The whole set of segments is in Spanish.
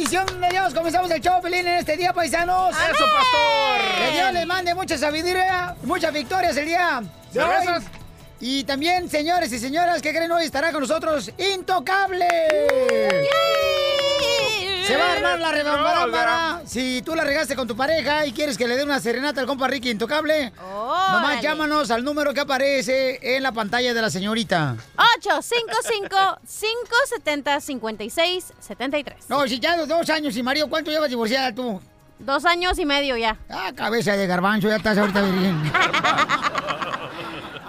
Bendición de Dios comenzamos el show Pelín en este día, paisanos. ¡Eso, pastor! Que Dios les mande mucha sabiduría, muchas victorias el día de hoy. Y también, señores y señoras, que creen hoy estará con nosotros Intocable. Se va a armar la rebambarambara. Si tú la regaste con tu pareja y quieres que le dé una serenata al compa Ricky Intocable, nomás Órale. llámanos al número que aparece en la pantalla de la señorita. 855-570-5673. No, si ya dos años y marido, ¿cuánto llevas divorciada tú? Dos años y medio ya. Ah, cabeza de garbanzo, ya estás ahorita virgen.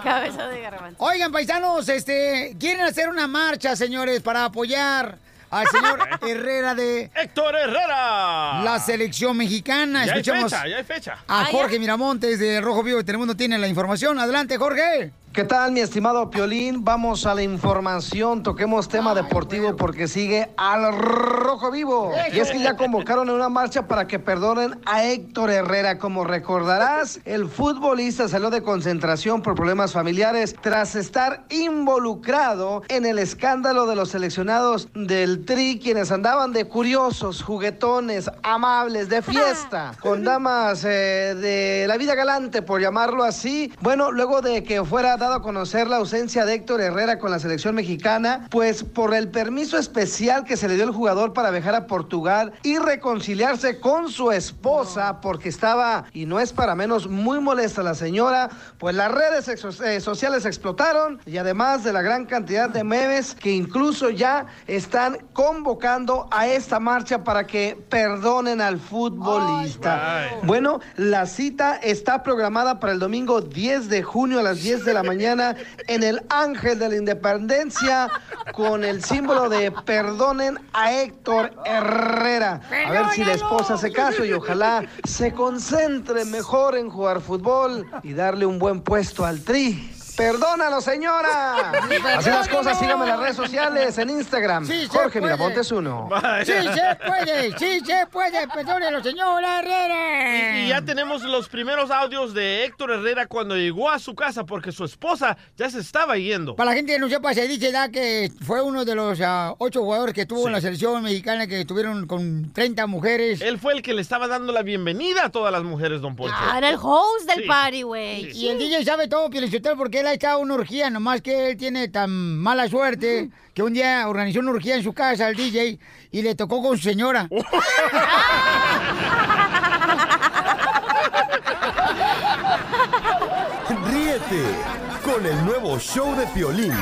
Cabeza de garbanzo. Oigan, paisanos, este, quieren hacer una marcha, señores, para apoyar al señor Herrera de Héctor Herrera. la selección mexicana. Ya hay Escuchamos fecha, ya hay fecha. a Jorge. Miramontes de Rojo Vivo de Telemundo tiene la información. Adelante, Jorge. ¿Qué tal, mi estimado Piolín? Vamos a la información. Toquemos tema deportivo porque sigue al rojo vivo. Y es que ya convocaron en una marcha para que perdonen a Héctor Herrera. Como recordarás, el futbolista salió de concentración por problemas familiares tras estar involucrado en el escándalo de los seleccionados del Tri, quienes andaban de curiosos, juguetones, amables, de fiesta, con damas eh, de la vida galante, por llamarlo así. Bueno, luego de que fuera dado a conocer la ausencia de Héctor Herrera con la selección mexicana, pues por el permiso especial que se le dio al jugador para viajar a Portugal y reconciliarse con su esposa, porque estaba, y no es para menos, muy molesta la señora, pues las redes eh, sociales explotaron y además de la gran cantidad de memes que incluso ya están convocando a esta marcha para que perdonen al futbolista. Ay. Bueno, la cita está programada para el domingo 10 de junio a las 10 de la mañana en el Ángel de la Independencia con el símbolo de perdonen a Héctor Herrera. A ver si la esposa hace caso y ojalá se concentre mejor en jugar fútbol y darle un buen puesto al Tri. Perdónalo, señora. Así las cosas, síganme en las redes sociales, en Instagram. Sí, se Jorge. Miramontes 1. Vaya. Sí se puede, sí se puede, perdónelo, señor Herrera. Y ya tenemos los primeros audios de Héctor Herrera cuando llegó a su casa porque su esposa ya se estaba yendo. Para la gente que no sepa, se dice ya que fue uno de los ah, ocho jugadores que tuvo en la selección mexicana que estuvieron con 30 mujeres. Él fue el que le estaba dando la bienvenida a todas las mujeres, don Poncho. Ah, era el host del Sí. party, güey. Y el DJ sabe todo, Pielichotel, porque él ha estado en una orgía, nomás que él tiene tan mala suerte que un día organizó una orgía en su casa al DJ y le tocó con su señora. Ríete con el nuevo show de Piolín.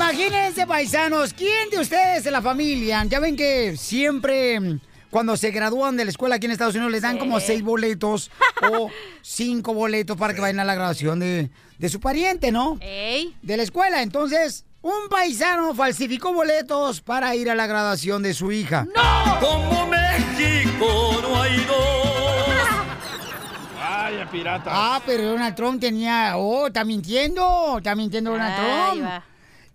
Imagínense, paisanos, ¿quién de ustedes de la familia? Ya ven que siempre mm, cuando se gradúan de la escuela aquí en Estados Unidos les dan como seis boletos o cinco boletos para que vayan a la graduación de, de su pariente, ¿no? Ey. De la escuela. Entonces, un paisano falsificó boletos para ir a la graduación de su hija. Como México no hay dos. Vaya, pirata. Ah, pero Donald Trump tenía... Oh, está mintiendo. Está mintiendo Donald Trump. va.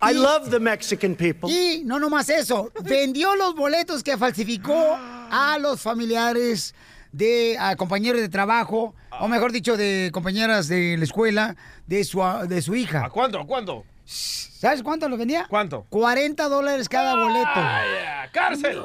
I love the Mexican people. Y no nomás eso, vendió los boletos que falsificó a los familiares de a compañeros de trabajo, o mejor dicho, de compañeras de la escuela de su, de su ¿A hija. cuánto? ¿A cuánto? ¿Sabes cuánto lo vendía? ¿Cuánto? 40 dólares cada boleto. Vaya, ¡Cárcel!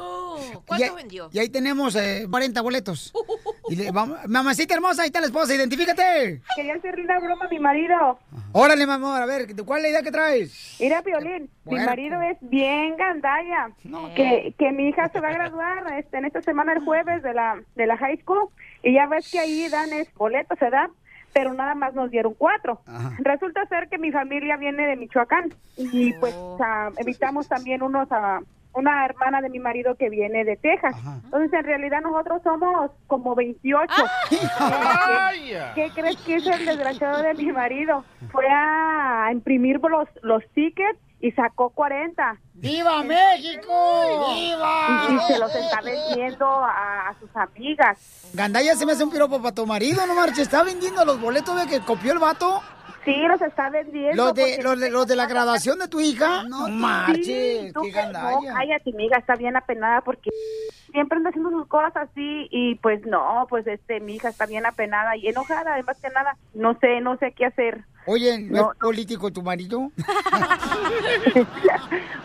y, ahí- y ahí tenemos eh, 40 boletos. Y le vamos- mamacita hermosa, ahí está la esposa, identifícate. Quería hacerle una broma a mi marido. Órale, mi amor, a ver, ¿cuál es la idea que traes? Mira, Violín, mi marido es bien gandalla. Que, que mi hija se va a graduar este, en esta semana, el jueves, de la, de la high school. Y ya ves que ahí dan es, boletos, se da, pero nada más nos dieron cuatro. Ajá. Resulta ser que mi familia viene de Michoacán. Y pues ah, evitamos también unos... ah, una hermana de mi marido que viene de Texas. Ajá. Entonces, en realidad, nosotros somos como 28. ¡Vaya! ¿Qué crees que hizo el desgraciado de mi marido? Fue a imprimir los, los tickets y sacó 40. ¡Viva México! Y, ¡Viva! y se los está vendiendo a, a sus amigas. Gandaya se me hace un piropo para tu marido, no marches. Está vendiendo los boletos de que copió el vato. Sí, los está vendiendo. Los de, los de, los de la graduación de tu hija. No Sí, marches, tú qué no, cállate, amiga, está bien apenada porque siempre anda haciendo sus cosas así y pues no, pues este, mi hija está bien apenada y enojada, además que nada, no sé, no sé qué hacer. Oye, ¿no, No, es político tu marido?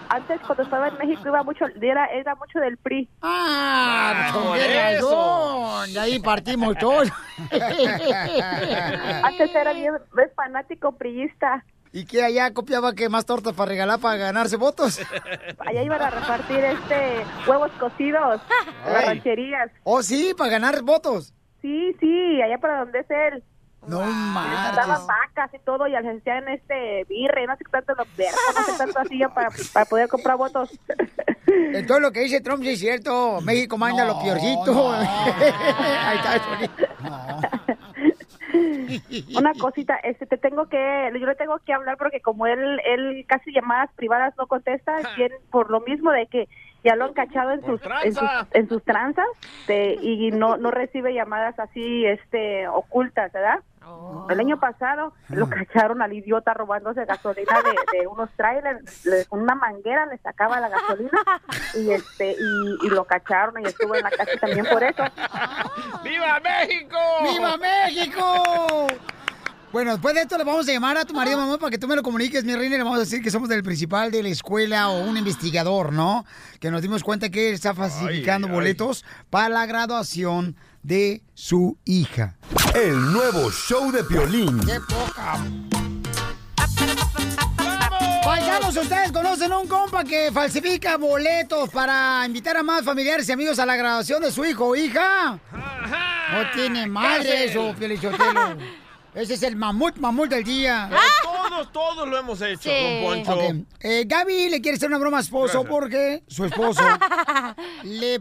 Antes cuando estaba en México iba mucho, era, era mucho del PRI. Ah, por razón. De ahí partimos todos. Antes era bien, es fanático priista. ¿Y que allá copiaba que más tortas para regalar para ganarse votos? Allá iban a repartir este huevos cocidos, en las Ay. rancherías. Oh, sí, para ganar votos. Sí, sí, allá para donde es él. No Les daban vacas y todo y hacían este birre, no sé qué tanto los vergas, no sé tanto así para, para poder comprar votos. Entonces lo que dice Trump sí es cierto. México manda lo piorcito. no. Ahí está, Sony. Una cosita, este te tengo que, yo le tengo que hablar porque como él, él casi llamadas privadas no contesta, bien por lo mismo de que ya lo han cachado en sus, en sus tranza. en sus tranzas de- y no no recibe llamadas así este ocultas, ¿verdad? El año pasado lo cacharon al idiota robándose gasolina de, de unos trailers, le- con una manguera le sacaba la gasolina y este y, y lo cacharon y estuvo en la cárcel también por eso. ¡Viva México! ¡Viva México! Bueno, después de esto le vamos a llamar a tu marido, mamá, para que tú me lo comuniques, mi reina, y le vamos a decir que somos del principal de la escuela o un investigador, ¿no? Que nos dimos cuenta que él está falsificando Ay, ay. boletos para la graduación de su hija. El nuevo show de Piolín. ¡Qué poca! Paisanos, ¿ustedes conocen un compa que falsifica boletos para invitar a más familiares y amigos a la graduación de su hijo o hija? No tiene madre eso, Pielichotelo. Ese es el mamut, mamut del día. Pero todos, todos lo hemos hecho, Sí. don Poncho. Eh, Gaby le quiere hacer una broma a su esposo Gracias. porque su esposo le,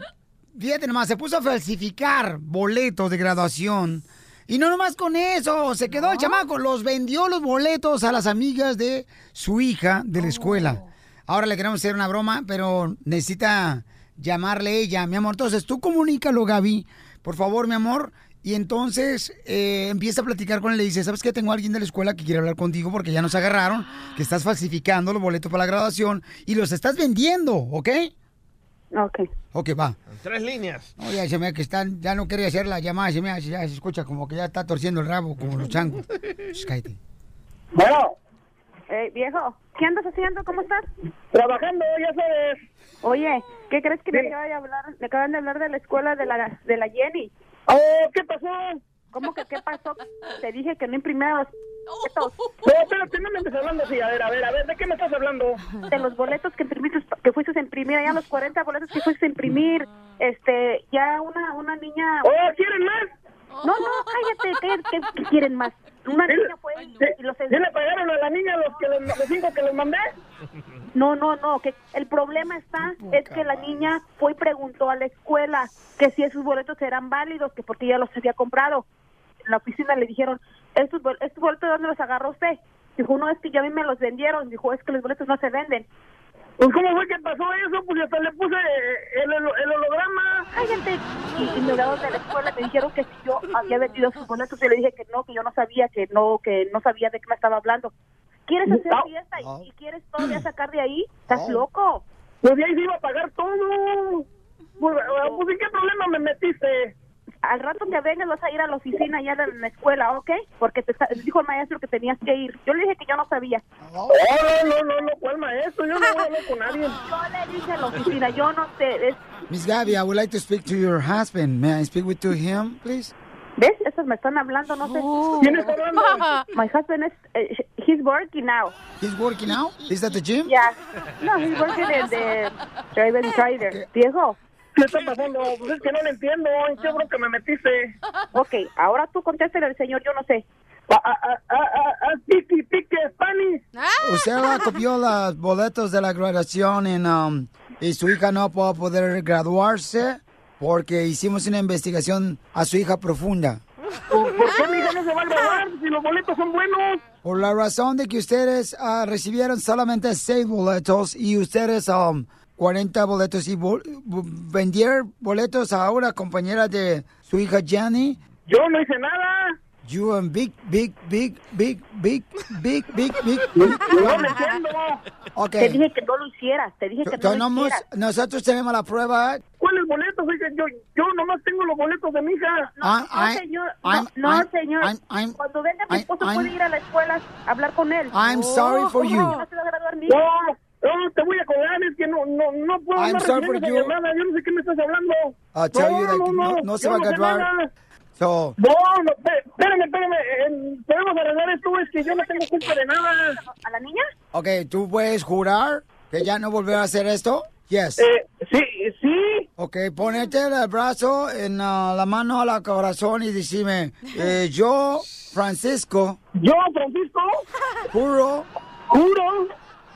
fíjate nomás, se puso a falsificar boletos de graduación. Y no nomás con eso, se quedó el chamaco, los vendió los boletos a las amigas de su hija de la escuela. Ahora le queremos hacer una broma, pero necesita llamarle ella, mi amor. Entonces tú comunícalo, Gaby, por favor, mi amor. Y entonces eh, empieza a platicar con él. Le dice, ¿sabes qué? Tengo a alguien de la escuela que quiere hablar contigo porque ya nos agarraron, que estás falsificando los boletos para la graduación y los estás vendiendo, ¿ok? Ok. Ok, va. En tres líneas. No, ya se me que están, ya no quiere hacer la llamada, se me hace, ya se escucha como que ya está torciendo el rabo, como los changos. Shh, cállate. Bueno, Eh, viejo, ¿qué andas haciendo? ¿Cómo estás? trabajando, ya sabes. Oye, ¿qué crees que Sí. me acaba de hablar? Me acaban de hablar de la escuela de la de la Jenny. Oh, ¿qué pasó? ¿Cómo que qué pasó? Te dije que no imprimiera los boletos. No, espérate, no me estés hablando así. A ver, a ver, a ver, ¿de qué me estás hablando? De los boletos que imprimiste, que fuiste a imprimir, ya los 40 boletos que fuiste a imprimir. Este, ya una una niña... Oh, ¿quieren más? No, no, cállate, cállate, ¿qué, quieren más? Una niña fue y, los... ¿Ya le pagaron a la niña los, que les- los cinco que les mandé? No, no, no, que el problema está es que la niña fue y preguntó a la escuela que si esos boletos eran válidos, que porque ella los había comprado. En la oficina le dijeron, ¿estos, bol- estos boletos dónde los agarró usted? Dijo, no, es que ya a mí me los vendieron. Dijo, es que los boletos no se venden. Pues, ¿cómo fue que pasó eso? Pues hasta le puse el, holo- el holograma. Cállate. Y, y me de la escuela, me dijeron que si yo había vendido sus boletos, y le dije que no, que yo no sabía, que no, que no sabía de qué me estaba hablando. ¿Quieres hacer No. fiesta y, y quieres todavía sacar de ahí? ¿Estás loco? Pues de ahí se iba a pagar todo. Pues, eh, pues, ¿en qué problema me metiste? Al rato que vengas vas a ir a la oficina allá de la escuela, ¿ok? Porque te dijo el maestro que tenías que ir. Yo le dije que yo no sabía. Oh, no, no, no, no, ¿cuál maestro? Yo no voy a hablar con nadie. Yo le dije a la oficina, yo no sé. es- Miss Gaby, I would like to speak to your husband. May I speak with to him, please? ¿Ves? Estos me están hablando, no sé. ¿Quién está hablando? My husband is, eh, he's working now. He's working out? Is that the gym? Yeah. No, he's working in the Drive Rider. Viejo. ¿Qué está pasando? Pues es que no le entiendo. ¿En qué bronca me metiste? Ok, ahora tú contéstale al señor, yo no sé. Ah, ah, ah, ah, ah, ah, Tiki, tiki, Spanish. Usted copió los boletos de la graduación en, um, y su hija no va a poder graduarse porque hicimos una investigación a su hija profunda. ¿Por qué mi hija no se va a graduar si los boletos son buenos? Por la razón de que ustedes ah, recibieron solamente seis boletos y ustedes um, 40 boletos y bu- vendieron boletos a una compañera de su hija Jenny. Yo no hice nada. You and big, big, big, big, big, big, big, big. No me entiendo. Ok. Te dije que no lo hicieras, te dije que no lo hicieras. nosotros tenemos la prueba. ¿Cuáles boletos? Oiga, yo, yo nomás tengo los boletos de mi hija. Ah, No, I- señor, I'm- no, no, señor. I'm- I'm- Cuando venga mi esposo I'm- puede ir a la escuela a hablar con él. I'm sorry for you. ¿Cómo no a? No, no, te voy a colgar, es que no, no, no puedo I'm sorry for you. llamada, yo no sé qué me estás hablando. I'll tell no, you that no, no, no, no se va a nada. So, No, no, espé- espérame, espérame, eh, podemos arreglar esto, es que yo no tengo culpa de nada. ¿A la niña? ok, ¿tú puedes jurar que ya no volverá a hacer esto? Yes. Eh, sí, sí. Ok, ponete el brazo en ah, la mano al corazón y decime, eh, yo, Francisco, Yo, Francisco, juro juro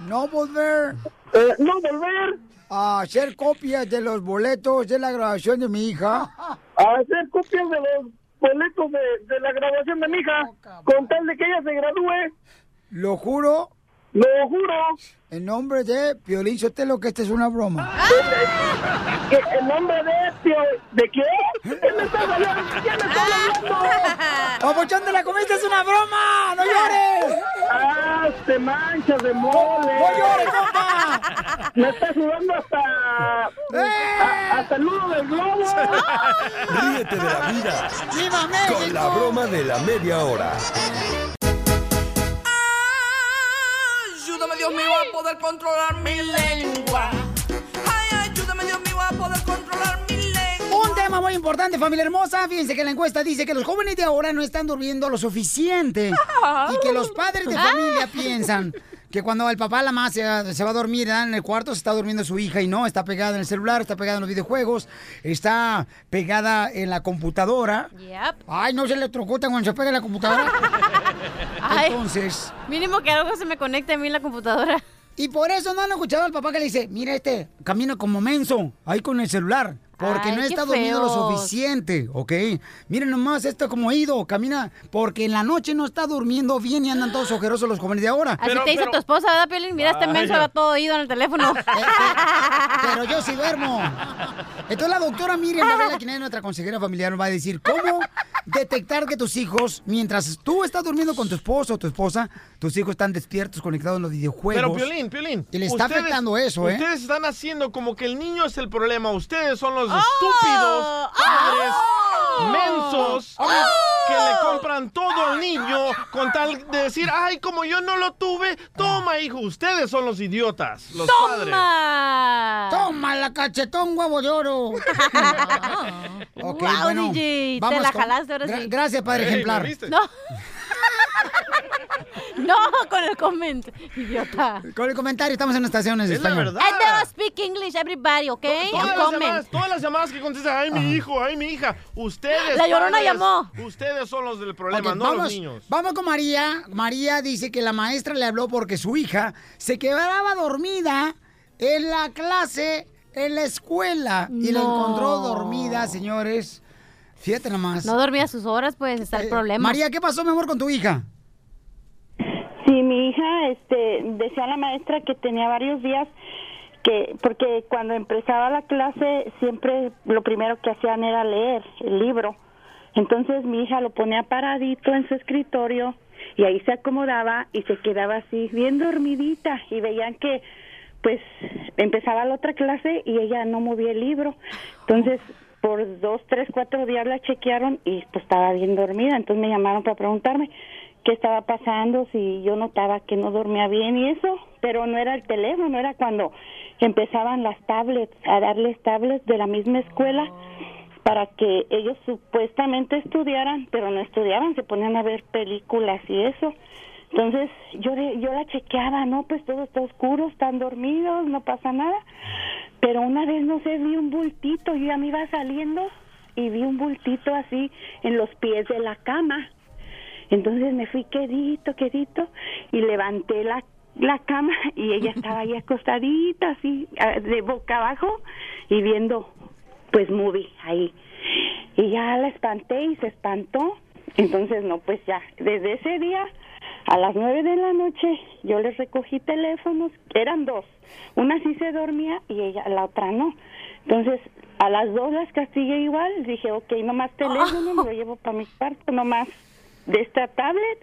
no volver. Eh, no volver. A hacer copias de los boletos de la graduación de mi hija. A hacer copias de los boletos de, de la graduación de mi hija, con tal de que ella se gradúe. Lo juro, Lo juro. en nombre de Piolín Sotelo, que esta es una broma. Que en nombre de Pio... ¿De qué? ¿Qué me estás hablando? ¿Qué me estás hablando? ¡Papuchón de la comida es una broma! ¡No llores! ¡Ah, te manchas de mole! ¡No llores, compa! Me está sudando hasta... a- hasta el nudo del globo. Ríete de la vida ¡Viva con la México! broma de la media hora. Dios mío, a poder controlar mi lengua. Ay, ayúdame, Dios mío, a poder controlar mi lengua. Un tema muy importante, familia hermosa. Fíjense que la encuesta dice que los jóvenes de ahora no están durmiendo lo suficiente. Y que los padres de familia piensan que cuando el papá la mamá se, se va a dormir en el cuarto, se está durmiendo su hija y no, está pegada en el celular, está pegada en los videojuegos, está pegada en la computadora. Yep. Ay, no se le trocutan cuando se pega en la computadora. Ay, Entonces, mínimo que algo se me conecte a mí en la computadora. y por eso no han escuchado al papá que le dice, mira este, camina como menso, ahí con el celular. Porque Ay, no está durmiendo lo suficiente, ¿ok? Miren nomás esto como ido, camina, porque en la noche no está durmiendo bien y andan todos ojerosos los jóvenes de ahora. Así Pero- te dice pero- tu esposa, ¿verdad, Piolín? Mira, este menso va todo oído en el teléfono. Pero yo sí duermo. Entonces la doctora Miriam Varela, quien es nuestra consejera familiar, nos va a decir cómo detectar que tus hijos, mientras tú estás durmiendo con tu esposo o tu esposa, tus hijos están despiertos, conectados en los videojuegos. Pero Piolín, Piolín. Y le está ustedes- afectando eso, ¿eh? Ustedes están haciendo como que el niño es el problema. Ustedes son los Oh. estúpidos padres Oh. Mensos que le compran todo al niño con tal de decir, ay, como yo no lo tuve, toma, hijo. Ustedes son los idiotas, los padres. ¡Toma! ¡Toma la cachetón, huevo de oro! ok, Wow, bueno. DJ, te la con- jalaste ahora Gra-. Gracias, padre Ey, ¿me ejemplar. viste? No. no, con el comment, idiota. Con el comentario, estamos en estaciones de Es la español. verdad. I don't speak English, everybody, ¿ok? Todas las, comment. llamadas, todas las llamadas que contestan, ay, mi hijo, ay, mi hija. Ustedes. La Llorona padres, llamó. Ustedes son los del problema, no vamos, los niños. vamos con María. María dice que la maestra le habló porque su hija se quedaba dormida en la clase, en la escuela. Y la encontró dormida, señores. Fíjate nomás. No dormía sus horas, pues está el Eh, problema. María, ¿qué pasó, mi amor, con tu hija? Sí, mi hija este, decía a la maestra que tenía varios días que, porque cuando empezaba la clase siempre lo primero que hacían era leer el libro. Entonces mi hija lo ponía paradito en su escritorio y ahí se acomodaba y se quedaba así bien dormidita y veían que pues empezaba la otra clase y ella no movía el libro. Entonces por dos, tres, cuatro días la chequearon y pues estaba bien dormida. Entonces me llamaron para preguntarme qué estaba pasando, si yo notaba que no dormía bien y eso, pero no era el teléfono, era cuando empezaban las tablets, a darles tablets de la misma escuela para que ellos supuestamente estudiaran, pero no estudiaban, se ponían a ver películas y eso. Entonces yo de- yo la chequeaba, no, pues todo está oscuro, están dormidos, no pasa nada. Pero una vez no sé, vi un bultito, yo ya me iba saliendo y vi un bultito así en los pies de la cama. Entonces me fui quedito, quedito y levanté la, la cama y ella estaba ahí acostadita así de boca abajo y viendo pues movie ahí. Y ya la espanté y se espantó Entonces, no, pues ya, desde ese día a las nueve de la noche yo les recogí teléfonos, eran dos, una sí se dormía y ella, la otra no. Entonces, a las dos las castigué igual, dije, ok, nomás teléfono, me lo llevo para mi cuarto, nomás de esta tablet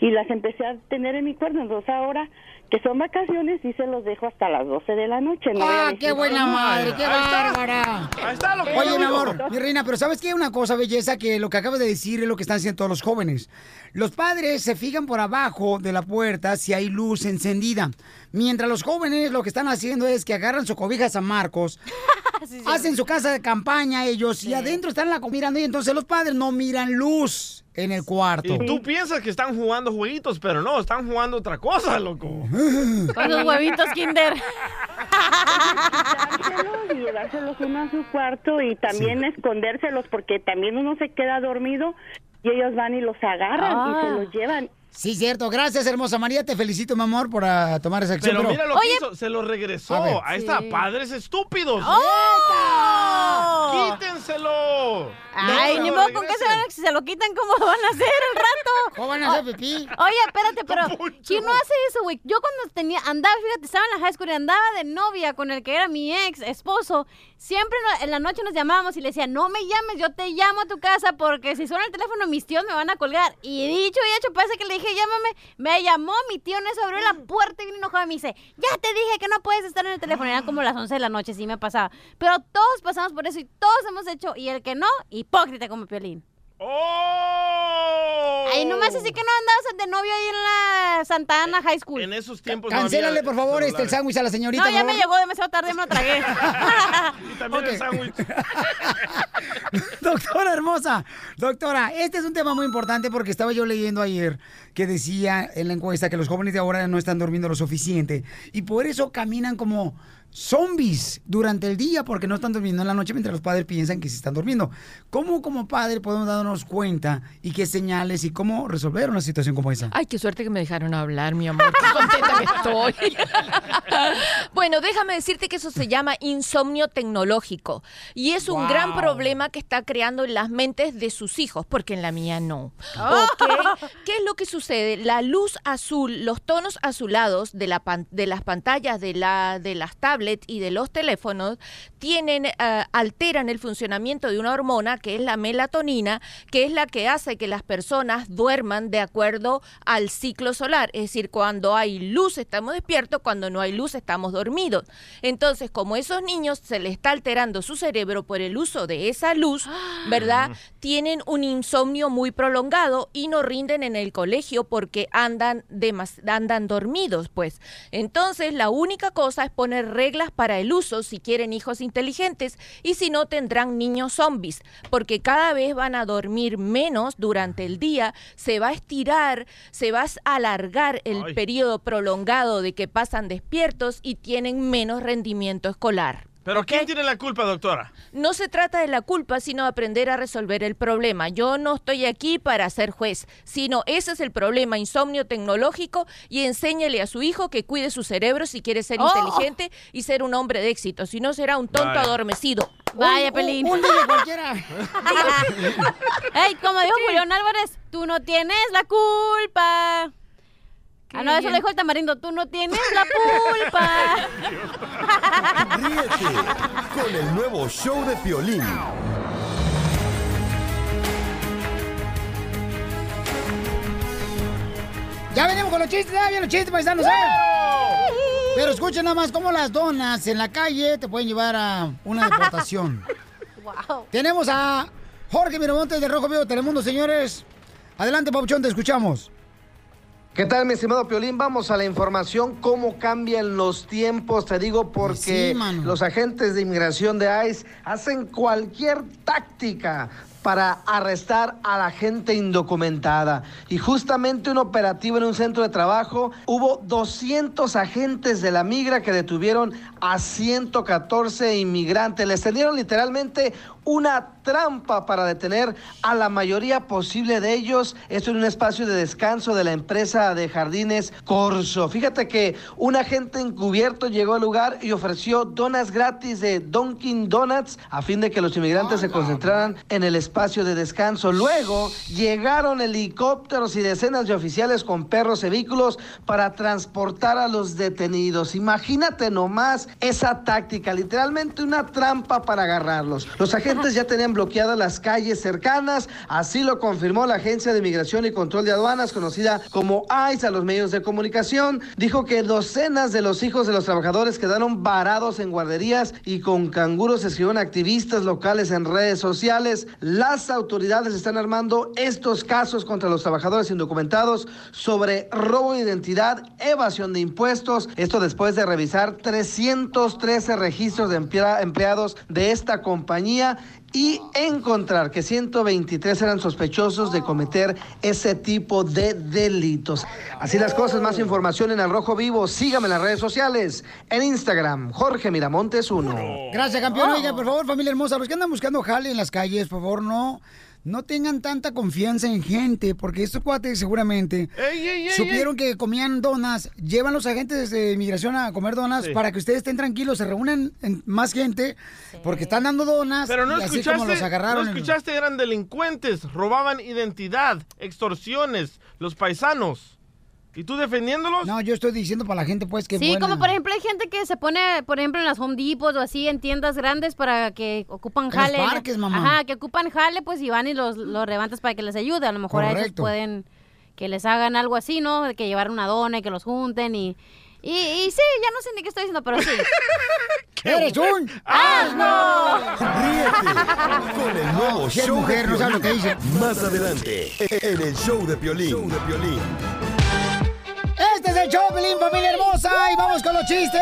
y las empecé a tener en mi cuarto. Entonces ahora que son vacaciones y se los dejo hasta las 12 de la noche. No ¡Ah, qué buena madre! ¡Qué bárbara! Ahí está lo que Oye, mi amor, mi reina, pero ¿sabes qué? Una cosa, belleza, que lo que acabas de decir es lo que están haciendo todos los jóvenes. Los padres se fijan por abajo de la puerta si hay luz encendida. Mientras los jóvenes lo que están haciendo es que agarran su cobija San Marcos, hacen su casa de campaña ellos y adentro están la mirando y entonces los padres no miran luz en el cuarto. Y tú piensas que están jugando jueguitos, pero no, están jugando otra cosa, loco. Con los huevitos Kinder. Y llevárselos uno a su cuarto y también escondérselos porque también uno se queda dormido y ellos van y los agarran y Ah. se los llevan. Sí, cierto. Gracias, hermosa María. Te felicito, mi amor, por ah, tomar esa acción. Pero pero- mira lo que hizo, se lo regresó. A ver. Ahí está, Sí. padres estúpidos. ¡Oh! ¡Quítenselo! Ay, No, ni lo modo, ¿con qué se van a, si se lo quitan, cómo van a hacer el rato? ¿Cómo van a hacer pipí? Oye, espérate, pero ¿quién no hace eso, güey? Yo cuando tenía, andaba, fíjate, estaba en la high school y andaba de novia con el que era mi ex esposo, siempre en la noche nos llamábamos y le decía, no me llames, yo te llamo a tu casa porque si suena el teléfono mis tíos me van a colgar. Y dicho y hecho, parece que le dije, llámame, me llamó, mi tío en eso abrió la puerta y vino enojado y me dice, ya te dije que no puedes estar en el teléfono. Eran como las 11 de la noche, sí me pasaba. Pero todos pasamos por eso y todos hemos hecho, y el que no, hipócrita como Piolín. ¡Oh! Ay, no me haces así que no andabas de novio ahí en la Santa Ana High School. En esos tiempos Cancélale, por favor, este, el sándwich a la señorita. No, ya me llegó demasiado tarde, me lo tragué. Y también el sándwich. Doctora hermosa, doctora, este es un tema muy importante porque estaba yo leyendo ayer que decía en la encuesta que los jóvenes de ahora no están durmiendo lo suficiente y por eso caminan como zombies durante el día porque no están durmiendo en la noche mientras los padres piensan que sí están durmiendo. ¿Cómo como padre podemos darnos cuenta y qué señales y cómo resolver una situación como esa? Ay, qué suerte que me dejaron hablar, mi amor. Qué contenta que estoy. bueno, déjame decirte que eso se llama insomnio tecnológico. Y es un Wow. gran problema que está creando en las mentes de sus hijos, porque en la mía no. ¿Ok? ¿Qué es lo que sucede? La luz azul, los tonos azulados de, la pan- de las pantallas de, la, de las tablets y de los teléfonos tienen, eh, alteran el funcionamiento de una hormona que es la melatonina, que es la que hace que las personas duerman de acuerdo al ciclo solar. Es decir, cuando hay luz estamos despiertos, cuando no hay luz estamos dormidos. Entonces, como esos niños se les está alterando su cerebro por el uso de esa luz, ¿verdad? Tienen un insomnio muy prolongado y no rinden en el colegio porque andan, andan dormidos, pues. Entonces, la única cosa es poner reglas para el uso si quieren hijos inteligentes y si no tendrán niños zombies, porque cada vez van a dormir menos durante el día, se va a estirar, se va a alargar el Ay. periodo prolongado de que pasan despiertos y tienen menos rendimiento escolar. ¿Pero quién tiene la culpa, doctora? No se trata de la culpa, sino de aprender a resolver el problema. Yo no estoy aquí para ser juez, sino ese es el problema, insomnio tecnológico, y enséñele a su hijo que cuide su cerebro si quiere ser Oh. inteligente y ser un hombre de éxito, si no será un tonto Vaya. adormecido. Vaya, Pelín. Un día cualquiera. Ey, como dijo Julián Álvarez, tú no tienes la culpa. Ah, no, eso lo dijo el tamarindo, tú no tienes la culpa. Ríete con el nuevo show de Piolín. Ya venimos con los chistes, ya vienen los chistes, paisanos, ¿eh? Pero escuchen nada más cómo las donas en la calle te pueden llevar a una deportación. wow. Tenemos a Jorge Miramontes de Rojo Vivo Telemundo, señores. Adelante, Papuchón, te escuchamos. ¿Qué tal, mi estimado Piolín? Vamos a la información, cómo cambian los tiempos, te digo, porque Sí, mano. los agentes de inmigración de ICE hacen cualquier táctica para arrestar a la gente indocumentada. Y justamente un operativo en un centro de trabajo, hubo 200 agentes de la migra que detuvieron a 114 inmigrantes. Les tendieron literalmente una trampa para detener a la mayoría posible de ellos. Esto en un espacio de descanso de la empresa de jardines Corso. Fíjate que un agente encubierto llegó al lugar y ofreció donas gratis de Dunkin' Donuts a fin de que los inmigrantes se concentraran en el espacio espacio de descanso. Luego llegaron helicópteros y decenas de oficiales con perros y vehículos para transportar a los detenidos. Imagínate nomás esa táctica, literalmente una trampa para agarrarlos. Los agentes ya tenían bloqueadas las calles cercanas, así lo confirmó la Agencia de Migración y Control de Aduanas, conocida como ICE a los medios de comunicación. Dijo que docenas de los hijos de los trabajadores quedaron varados en guarderías y con canguros escribieron activistas locales en redes sociales. Las autoridades están armando estos casos contra los trabajadores indocumentados sobre robo de identidad, evasión de impuestos. Esto después de revisar 313 registros de emplea- empleados de esta compañía y encontrar que 123 eran sospechosos de cometer ese tipo de delitos. Así las cosas, más información en El Rojo Vivo. Sígame en las redes sociales. En Instagram, Jorge Miramontes 1. Gracias, campeón. Oiga, por favor, familia hermosa, los que andan buscando jale en las calles, por favor, no, no tengan tanta confianza en gente, porque estos cuates seguramente ¡Ey, ey, ey, supieron que comían donas, llevan los agentes de inmigración a comer donas Sí. para que ustedes estén tranquilos, se reúnen en más gente, porque están dando donas Pero no y así escuchaste, como los agarraron. no en- escuchaste, eran delincuentes, robaban identidad, extorsiones, los paisanos. ¿Y tú defendiéndolos? No, yo estoy diciendo para la gente, pues, que Sí, como por ejemplo hay gente que se pone, por ejemplo, en las Home Depot o así en tiendas grandes para que ocupan los jale. parques, mamá. Ajá, que ocupan jale, pues y van y los, los levantas para que les ayude. A lo mejor a ellos Correcto. pueden que les hagan algo así, ¿no? De que llevar una dona y que los junten y... Y, y sí, ya no sé ni qué estoy diciendo, pero sí. ¡Eres un asno! Ríete con el nuevo es show mujer, de no sabe lo que dice. Más adelante, en el show de Piolín. Show de Piolín. Este es el Choplin, familia hermosa, y vamos con los chistes.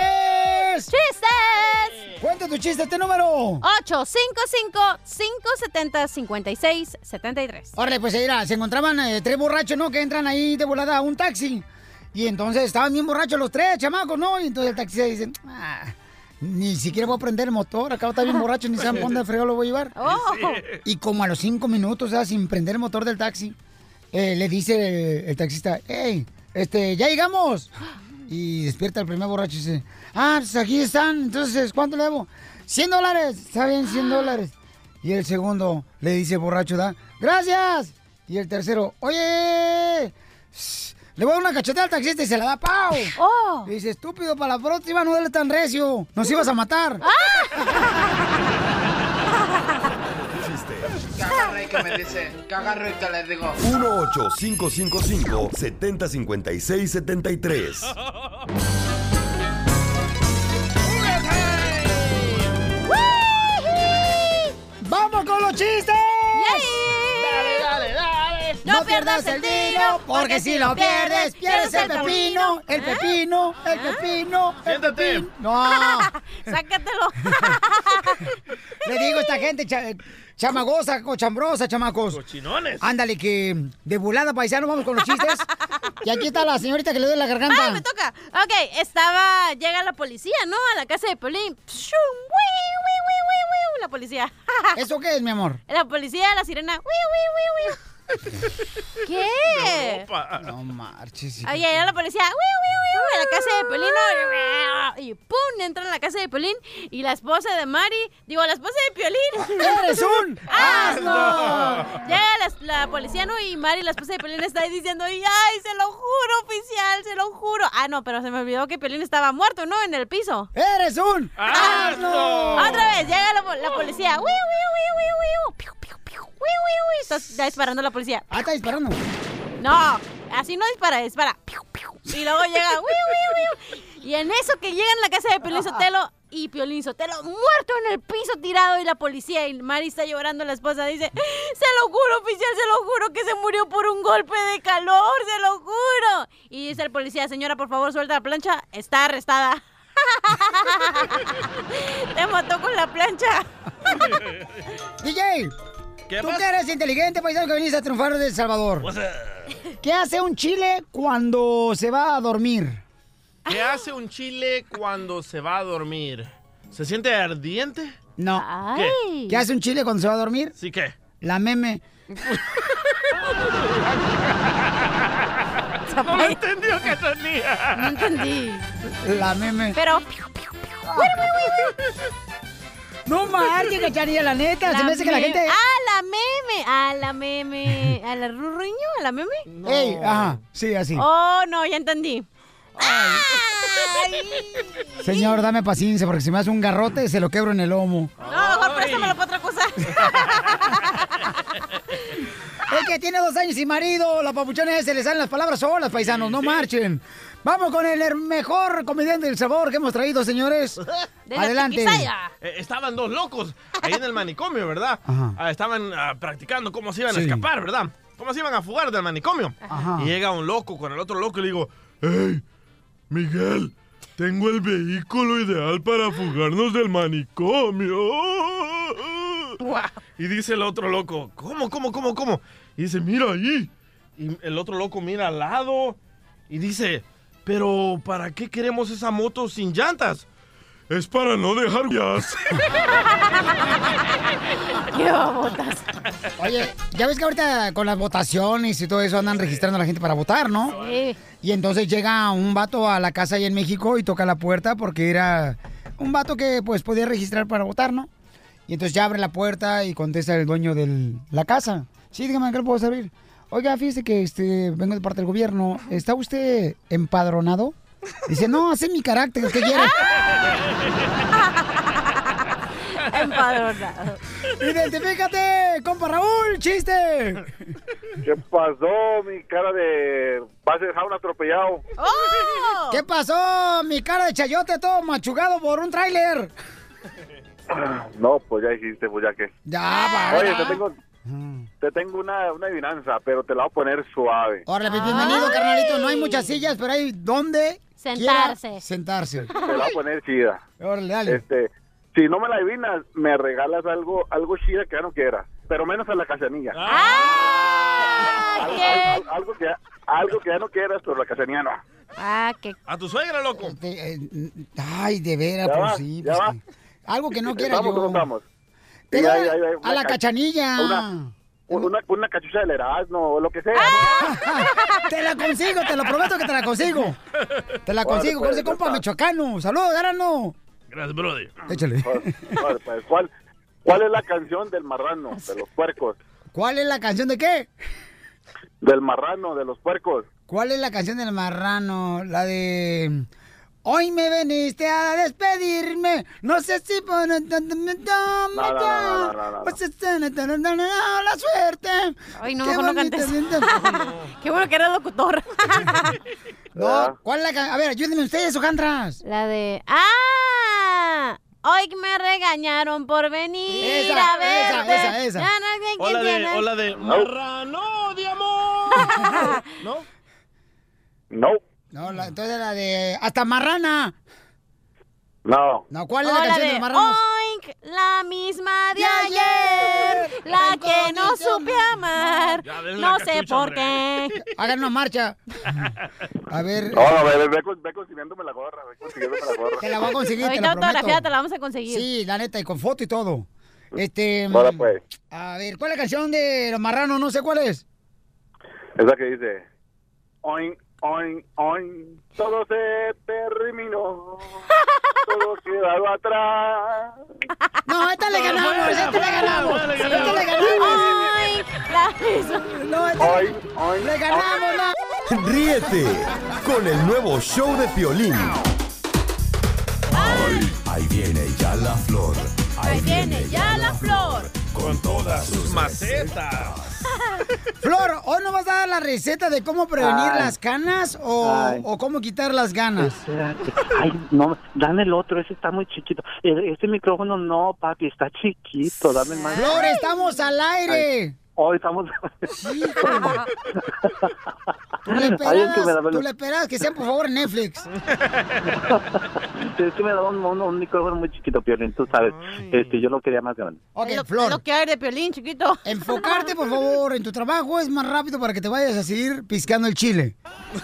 ¡Chistes! Cuenta tu chiste, este número. 855-570-5673. Órale, pues mira, se encontraban eh, tres borrachos, ¿no? Que entran ahí de volada a un taxi. Y entonces estaban bien borrachos los tres, chamacos, ¿no? Y entonces el taxista dice, ah, ni siquiera voy a prender el motor, acabo de estar bien borracho, ni saben dónde fregado lo voy a llevar. Oh. Y como a los cinco minutos, o sea, sin prender el motor del taxi, eh, le dice el, el taxista, hey, este, ya llegamos. Y despierta el primer borracho y dice, ah, pues aquí están, entonces, ¿cuánto le debo? 100 dólares, está bien, 100 dólares. Y el segundo le dice borracho, da, gracias. Y el tercero, oye, le voy a dar una cachetada al taxista y se la da, ¡pau! Oh. Le dice, estúpido, para la próxima no dale tan recio, nos ibas a matar. Que que me dice, que agarro y que le digo. 1-855-7056-73. ¡Vamos con los chistes! Pierdas el tiro, porque si lo pierdes, pierdes el pepino, el pepino, el pepino, el Siéntate. pepino. No, Sácatelo. le digo a esta gente cha- chamagosa, cochambrosa, chamacos. Cochinones. Ándale, que de volada, paisano, vamos con los chistes. Y aquí está la señorita que le doy la ¡Ay, garganta. me toca! Ok, estaba... Llega la policía, ¿no? A la casa de Pelín. ¡Shum! ¡Wiu, wiu, wiu, wiu, wiu! La policía. ¿Eso qué es, mi amor? La policía, la sirena. ¡Wiu, wiu, wiu, wiu! ¿Qué? No marches. Ahí llega la policía, ¡wiu, wiu, wiu! A la casa de Pelín, ¿no? y ¡pum! Entra en la casa de Pelín y la esposa de Mari, digo, la esposa de Piolín. ¡Eres un asno! Llega la, la policía, ¿no? Y Mari, la esposa de Piolín, está ahí diciendo, ¡ay, se lo juro, oficial, se lo juro! Ah, no, pero se me olvidó que Piolín estaba muerto, ¿no? En el piso. ¡Eres un ¡Asno! Otra vez, llega la, la policía, ¡wiu, wiu, wiu, wiu, wiu! ¡Piu, piu, wiu, wiu! Está, está disparando la policía. Ah, está disparando. No, así no dispara, dispara. Piu, piu. Y luego llega, wiu, wiu, wiu. Y en eso que llegan a la casa de Piolín Sotelo y Piolín Sotelo muerto en el piso tirado y la policía y Mari está llorando, la esposa dice, se lo juro, oficial, se lo juro que se murió por un golpe de calor, se lo juro. Y dice el policía, señora, por favor, suelta la plancha, está arrestada. Te mató con la plancha. DJ, ¿Qué tú que eres inteligente, paisano, que viniste a triunfar de El Salvador. ¿Qué hace un chile cuando se va a dormir? ¿Qué hace un chile cuando se va a dormir? ¿Se siente ardiente? No. Ay. ¿Qué hace un chile cuando se va a dormir? Sí que. La meme. No entendió que tenía. No entendí. La meme. Pero... No marches, cachanilla, la neta. se La me hace que la gente. ¡Ah, la meme! ¡A la meme! ¿A la rurruño? ¿A la meme? Ey, ajá, sí, así. Oh, no, ya entendí. Señor, dame paciencia, porque si me hace un garrote, se lo quebro en el lomo. No, mejor préstamelo para otra cosa. El que tiene dos años y marido, la papuchona se le salen las palabras solas, paisanos, no marchen. Vamos con el mejor comediante del sabor que hemos traído, señores. Adelante. Eh, estaban dos locos ahí en el manicomio, ¿verdad? Ajá. Ah, estaban ah, practicando cómo se iban a escapar, ¿verdad? Cómo se iban a fugar del manicomio. Ajá. Y llega un loco con el otro loco y le digo, ¡Hey, Miguel! Tengo el vehículo ideal para fugarnos del manicomio. Y dice el otro loco, ¿cómo, cómo, cómo, cómo? Y dice, mira ahí. Y el otro loco mira al lado y dice, pero ¿para qué queremos esa moto sin llantas? Es para no dejar huellas. ¡Qué babotas! Oye, ya ves que ahorita con las votaciones y todo eso andan registrando a la gente para votar, ¿no? Sí. Y entonces llega un vato a la casa ahí en México y toca la puerta porque era un vato que pues podía registrar para votar, ¿no? Y entonces ya abre la puerta y contesta el dueño de la casa. Sí, dígame, ¿qué le puedo servir? Oiga, fíjese que este, vengo de parte del gobierno. ¿Está usted empadronado? Dice, no, es mi carácter, ¿qué quiere? Empadronado. Identifícate, compa Raúl, chiste. ¿Qué pasó, mi cara de... Vas a dejar un atropellado? ¡Oh! ¿Qué pasó? Mi cara de chayote todo machugado por un tráiler. No, pues ya dijiste, pues ya que... Ya, va. Oye, te tengo... Te tengo una, una adivinanza, pero te la voy a poner suave. Órale, pues, bienvenido, carnalito. No hay muchas sillas, pero hay donde Sentarse. quiera sentarse. Te la voy a poner chida. Órale, dale. Este, si no me la adivinas, me regalas algo, algo chida que ya no quieras. Pero menos a la cachanilla. ¡Ah! Algo, ¿Qué? algo- algo que, ya- algo que ya no quieras, pero la cachanilla no. Ah, qué. A tu suegra, loco. Eh, Ay, de veras, pues va, sí. ya pues va. sí. Algo que no quiera ¿Estamos o yo. no estamos? Pero Sí, hay- hay- hay a una la ca- cachanilla. Una, una, una cachucha del Erasmo o lo que sea. te la consigo, te lo prometo que te la consigo. Te la consigo con pues, ese ya compa michoacano. Saludos, Garano. Gracias, brother. Échale. Vale, pues, ¿cuál, ¿Cuál es la canción del marrano, de los puercos? ¿Cuál es la canción de qué? Del marrano, de los puercos. ¿Cuál es la canción del marrano? La de... Hoy me veniste a despedirme. No sé si por... no, no, no, no, no. La suerte. Ay, no, Qué mejor no cantes. Qué bueno que eres locutor. No, ¿cuál es la? A ver, ayúdenme ustedes, Ojandras. La de. ¡Ah! Hoy me regañaron por venir Esa, a verte. esa, esa, esa. Ya no sé O quién la de, tiene- o la de marrano de amor. ¿No? No, No, la, entonces la de... Hasta marrana. no. No, ¿cuál es la la canción de de los marranos? Oink, la misma de ayer, ayer. la que no supe amar, la no sé cachucha, por qué. Hagan una marcha. A ver, No, no, ve, ve, ve, con- ve consiguiéndome la gorra, ve consiguiéndome la gorra. te la voy a conseguir, te la autografiada prometo. te la vamos a conseguir. Sí, la neta, y con foto y todo. Este... Ahora pues, A ver, ¿cuál es la canción de los marranos? No sé cuál es. esa que dice... Oin, oin, oin, todo se terminó, todo quedado atrás. No, esta le ganamos, esta le ganamos. Esta ganamos. le ganamos. Oin, oin, le ganamos. Ríete con el nuevo show de Piolín. Ahí viene ya la flor. Ahí viene ya la flor. Con todas sus macetas. Flor, ¿hoy nos vas a dar la receta de cómo prevenir Ay. las canas o, o cómo quitar las ganas? Ay, no, dame el otro, ese está muy chiquito. E- Este micrófono no, papi, está chiquito, dame más. Flor, estamos al aire. Hoy estamos... Tú le daba tú le esperas que sean por favor en Netflix. es que me da un, un- un micrófono muy chiquito, Piolín, tú sabes. Este, yo lo quería más grande. Ok, lo, Flor. lo que hay de piolín, chiquito. Enfocarte, por favor, en tu trabajo es más rápido para que te vayas a seguir piscando el chile.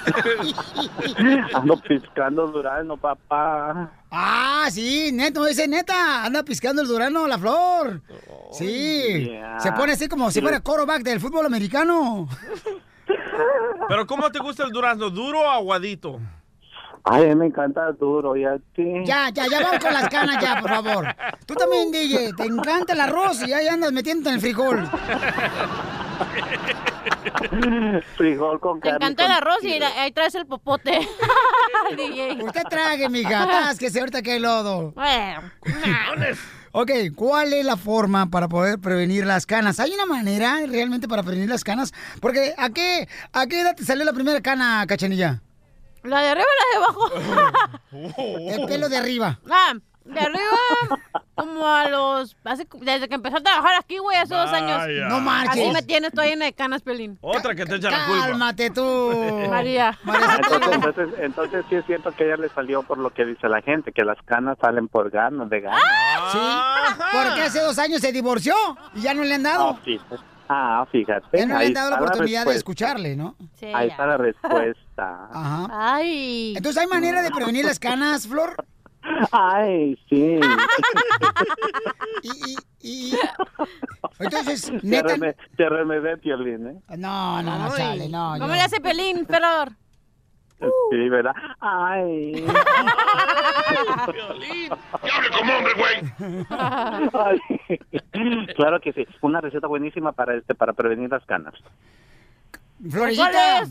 Ando piscando durazno, papá. Ah, sí, neto, ese neta. Anda piscando el durano, la flor. Sí. yeah. Se pone así como si fuera quarterback del fútbol americano. Pero ¿cómo te gusta el durazno? ¿Duro o aguadito? Ay, me encanta duro, ¿y a ti? Ya, ya, ya vamos con las canas ya, por favor. Tú también, DJ, te encanta el arroz y ahí andas metiéndote en el frijol. Frijol con Te carne. encanta el arroz y ahí traes el popote. DJ. Usted trague, mija, tásquese ahorita que hay lodo. Ok, ¿cuál es la forma para poder prevenir las canas? ¿Hay una manera realmente para prevenir las canas? Porque ¿a qué, a qué edad te salió la primera cana, cachanilla? ¿La de arriba o la de abajo? El pelo de arriba. Ah, de arriba, como a los. hace- desde que empecé a trabajar aquí, güey, hace dos años. Vaya. No marches. Así me tienes, llena de canas, Pelín. Otra que te echa la culpa. Cálmate tú. María. Ah, Entonces, entonces, entonces sí es cierto que ella le salió por lo que dice la gente, que las canas salen por ganas, de ganas. Sí, porque hace dos años se divorció y ya no le han Ah, dado. fíjate. Ah, fíjate. Ya no le han dado la oportunidad de escucharle, ¿no? Ahí está la respuesta. Ajá. Ay. Entonces, ¿hay manera de prevenir las canas, Flor? Ay, sí. y, y, y- Entonces, Te, neta... te remedé, Piolín, ¿eh? No, no, no, chale, no. ¿Cómo yo- le hace Pelín, Feror? Sí, ¿verdad? Ay. como hombre, güey! Ay. Claro que sí. Una receta buenísima para este para prevenir las canas. Florecita.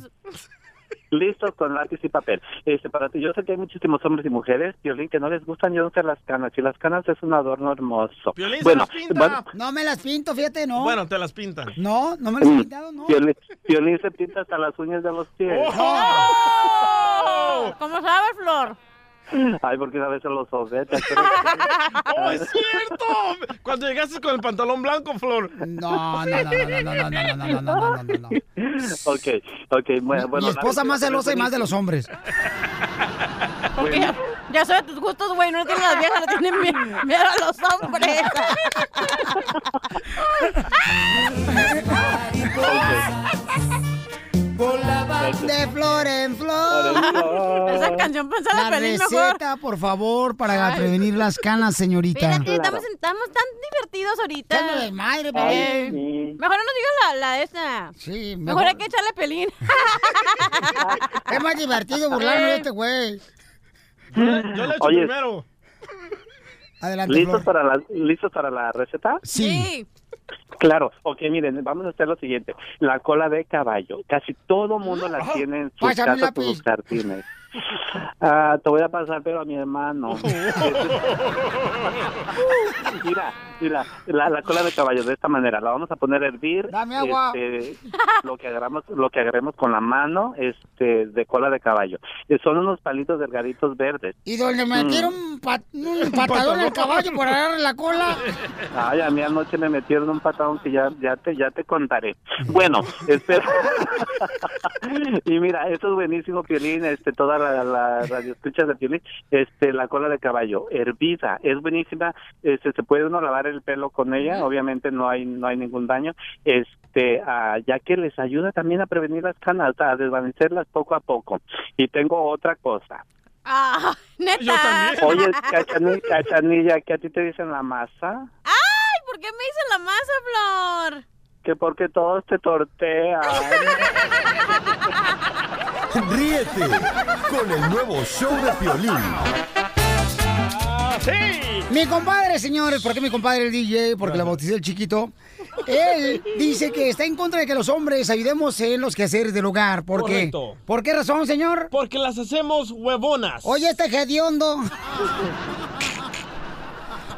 Listos con lápiz y papel. Este, para ti, yo sé que hay muchísimos hombres y mujeres, Piolín, que no les gustan yo sé las canas. Y las canas es un adorno hermoso. Piolín, se bueno, las pinta. bueno, No me las pinto, fíjate, no. Bueno, te las pintan. No, no me las he pintado, no. Piolín se pinta hasta las uñas de los pies. ¡Oh! ¿Cómo sabe, Flor? Ay, porque a veces los sobetes. ¡Oh, es cierto! Cuando llegaste con el pantalón blanco, Flor. No, no, no, no, no, no, no, no, no, no, no, ok, ok, bueno. bueno, Mi esposa más celosa y más de los hombres. Porque ya, ya sabe tus gustos, güey. No tienen las viejas, no tienen mie- miedo a los hombres. De flor en flor. Esa canción pensaba La Pelín mejor. receta, por favor, para Ay. prevenir las canas, señorita. Fíjate, estamos, estamos tan divertidos ahorita. Echando de madre, Eh. Mejor no nos digas la, la de esta. Sí, Mejor hay que echarle pelín. Es más divertido burlarme de este güey. Yo le, yo le echo Oye. primero. Adelante, ¿Listos Flor. para, la, ¿Listos para la receta? Sí. Claro, ok, miren, vamos a hacer lo siguiente. La cola de caballo, casi todo mundo la tiene en sus casas lápiz. sus jardines. Ah, te voy a pasar, pero a mi hermano. mira, mira, la, la cola de caballo de esta manera, la vamos a poner a hervir. Dame agua. este, lo que agarramos, lo que agarremos con la mano, este, de cola de caballo. Eh, Son unos palitos delgaditos verdes. Y donde me Mm. metieron un, pat- un patadón al caballo por agarrarle la cola. Ay, a mí anoche me metieron un patadón que ya, ya te, ya te contaré. Bueno, espera. y mira, esto es buenísimo, Piolín, este, toda la, la radio escuchas de Piolín, este, la cola de caballo, hervida, es buenísima, este, se puede uno lavar el pelo con ella, obviamente no hay, no hay ningún daño, este, ah, ya que les ayuda también a prevenir las canas, a desvanecerlas poco a poco. Y tengo otra cosa. Ah, neta. Yo también. Oye, cachanilla, cachanilla, que a ti te dicen la masa. Ay, ¿por qué me hice la masa, Flor? que porque todos te tortean. Ríete con el nuevo show de Piolín. Mi compadre, señores, ¿por qué mi compadre el DJ? Porque le bauticé el chiquito. Él dice que está en contra de que los hombres ayudemos en los quehaceres del hogar. ¿Por qué? Correcto. ¿Por qué razón, señor? Porque las hacemos huevonas. Oye, este hediondo.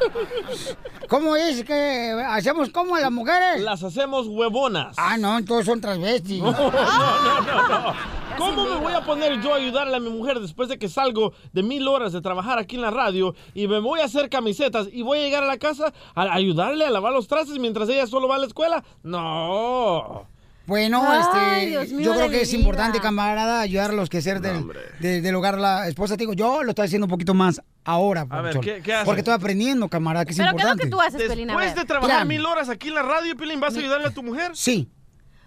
¿Cómo es que hacemos como a las mujeres? Las hacemos huevonas. Ah, no, entonces son transvestis. No, no, no, no, no. ¿Cómo me voy a poner yo a ayudarle a mi mujer después de que salgo de mil horas de trabajar aquí en la radio y me voy a hacer camisetas y voy a llegar a la casa a ayudarle a lavar los trastes mientras ella solo va a la escuela? No. Bueno, Ay, Dios este, mío yo creo que es vida. importante, camarada, ayudar a los quehaceres del, de- del hogar. La esposa, te digo, yo lo estoy haciendo un poquito más ahora. A ver, ¿qué- qué haces? Porque estoy aprendiendo, camarada, que es ¿Pero qué es lo importante. que tú haces, Pelín? A Después de trabajar Mira. mil horas aquí en la radio, Pilín, ¿vas a ayudarle a tu mujer? Sí.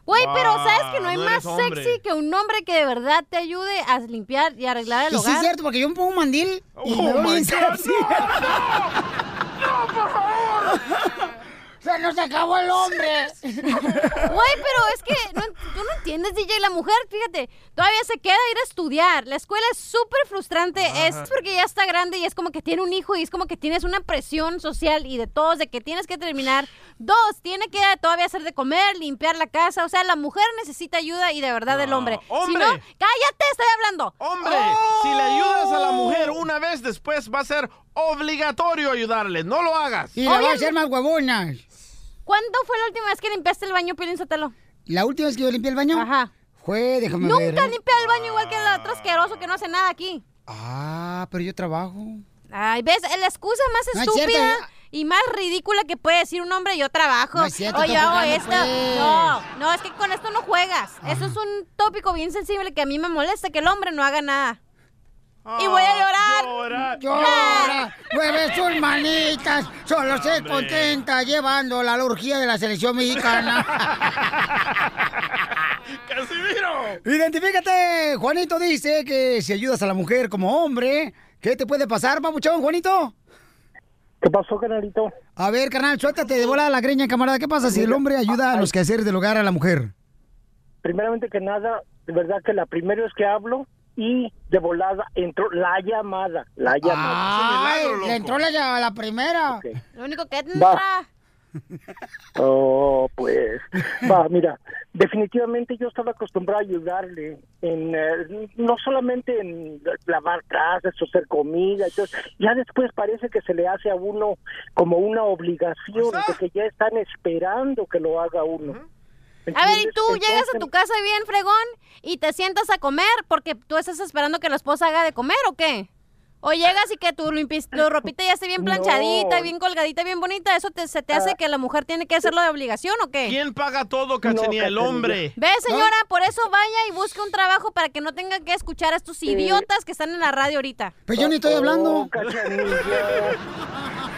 Güey, pero ¿sabes que no hay no más hombre. sexy que un hombre que de verdad te ayude a limpiar y arreglar el Y sí hogar? es cierto, porque yo me pongo un mandil y Oh me veo my bien God, sexy. ¡Se nos acabó el hombre! Güey, pero es que no, tú no entiendes, DJ. La mujer, fíjate, todavía se queda a ir a estudiar. La escuela es súper frustrante. Es porque ya está grande y es como que tiene un hijo y es como que tienes una presión social y de todos de que tienes que terminar. Dos, tiene que todavía hacer de comer, limpiar la casa. O sea, la mujer necesita ayuda y de verdad del hombre. Si hombre. no, cállate, estoy hablando. Hombre, si le ayudas a la mujer una vez, después va a ser obligatorio ayudarle. No lo hagas. Y la va a hacer más huevonas. ¿Cuándo fue la última vez que limpiaste el baño, Piolín Sotelo? ¿La última vez que yo limpié el baño? Ajá. Fue, déjame Nunca ver. ¿eh? limpié el baño igual que el otro asqueroso que no hace nada aquí. Ah, pero yo trabajo. Ay, ¿ves? La excusa más No es estúpida cierto. y más ridícula que puede decir un hombre, yo trabajo. No es cierto, o yo hago esto. pues. No, no, es que con esto no juegas. Eso es un tópico bien sensible que a mí me molesta, que el hombre no haga nada. Y voy a llorar. Llora, mueve sus manitas, solo se contenta llevando la lurgía de la selección mexicana. ¡Casimiro! Identifícate, Juanito dice que si ayudas a la mujer como hombre, ¿qué te puede pasar, papuchón, Juanito? ¿Qué pasó, canalito? A ver, carnal, suéltate de volada la greña, camarada. ¿Qué pasa si el hombre ayuda a los quehaceres del hogar a la mujer? Primeramente que nada, de verdad que la primera vez que hablo y de volada entró la llamada, la llamada. Ay, le entró la, la primera. Lo único que Va. entra. Oh, pues, va, mira, definitivamente yo estaba acostumbrado a ayudarle en, eh, no solamente en lavar trastes o hacer comida, entonces, ya después parece que se le hace a uno como una obligación, porque ya están esperando que lo haga uno. A ver, ¿y tú llegas a tu casa bien fregón y te sientas a comer porque tú estás esperando que la esposa haga de comer o qué? O llegas y que tu, tu ropita ya esté bien planchadita, No. bien colgadita, bien bonita, ¿eso te, se te hace que la mujer tiene que hacerlo de obligación o qué? ¿Quién paga todo, Cachanía? el hombre. Ve, señora, por eso vaya y busque un trabajo para que no tenga que escuchar a estos idiotas que están en la radio ahorita. Pues yo ni estoy hablando. Oh,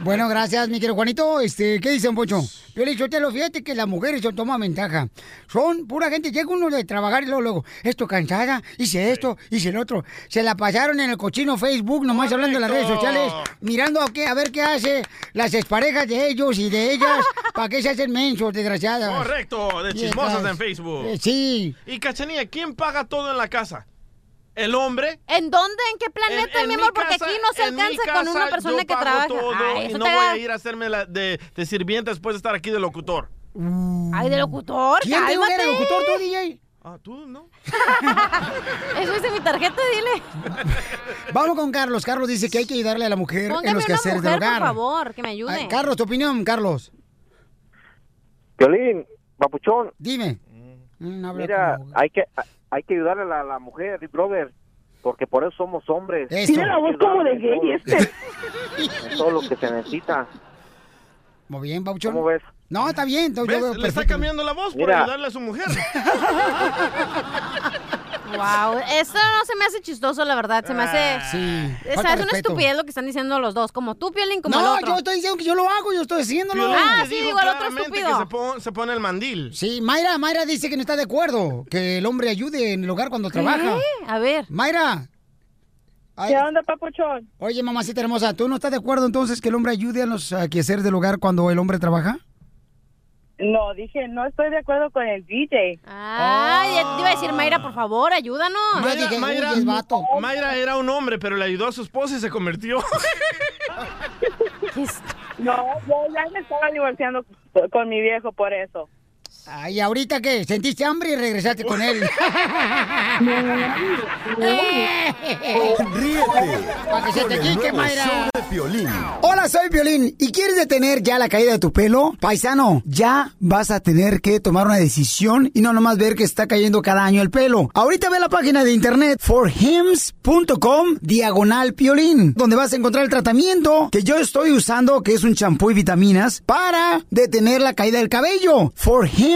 Bueno, gracias, mi querido Juanito. Este, ¿qué dice, Pocho? Yo le digo, te lo fíjate que las mujeres son toman ventaja. Son pura gente, llega uno de trabajar y luego, luego, esto cansada, hice esto, hice el otro. Se la pasaron en el cochino Facebook, nomás hablando en las redes sociales, mirando a, qué, a ver qué hace las exparejas de ellos y de ellas, para qué se hacen mensos, desgraciadas. Correcto, de chismosas en Facebook. Eh, sí. Y Cachanía, ¿quién paga todo en la casa? ¿El hombre? ¿En dónde? ¿En qué planeta, En- en mi mi amor? Porque casa- aquí no se alcanza con una persona yo que trabaja. todo Ay, y no voy da- a ir a hacerme la de, de sirvienta después de estar aquí de locutor. Ay, de locutor, ¿Quién te dijo que era cálmate. locutor tú, DJ? Ah, tú, ¿no? Eso dice mi tarjeta, dile. Vamos con Carlos. Carlos dice que hay que ayudarle a la mujer en los quehaceres del hogar. por favor, que me ayude. Ay, Carlos, tu opinión, Carlos. Violín, papuchón. Dime. Mm, habla Mira, como- hay que hay que ayudarle a la, la mujer, brother, porque por eso somos hombres. Eso. Tiene la voz como de gay este. Es todo lo que se necesita. Muy bien, Pauchón. ¿Cómo ves? No, está bien. yo veo Le está cambiando la voz por Mira. ayudarle a su mujer. Wow, esto no se me hace chistoso, la verdad. Se me hace. Ah, Sí. Esa falta es una estupidez lo que están diciendo los dos. Como tú, Piolín, como el No, otro. yo estoy diciendo que yo lo hago, yo estoy haciéndolo. Piolín Ah, te sí, dijo digo, el otro claramente estúpido. que se, pon- se pone el mandil. Sí, Mayra, Mayra dice que no está de acuerdo que el hombre ayude en el hogar cuando trabaja. A ver. Mayra. ¿Qué onda, papuchón? Oye, mamacita hermosa, ¿tú no estás de acuerdo entonces que el hombre ayude a los a quehaceres del hogar cuando el hombre trabaja? No, dije, no estoy de acuerdo con el DJ. Ay, ya te iba a decir, Mayra, por favor, ayúdanos. Mayra, Mayra, Mayra era un hombre, pero le ayudó a su esposa y se convirtió. No, yo ya me estaba divorciando con mi viejo por eso. Ay, ¿ahorita qué? ¿Sentiste hambre y regresaste con él? Ríete Para que se te nuevo Mayra. Piolín. Hola, soy Violín. ¿Y quieres detener ya la caída de tu pelo? Paisano, ya vas a tener que tomar una decisión y no nomás ver que está cayendo cada año el pelo. Ahorita ve la página de internet forhims.com diagonal piolín, donde vas a encontrar el tratamiento que yo estoy usando, que es un champú y vitaminas, para detener la caída del cabello. Forhims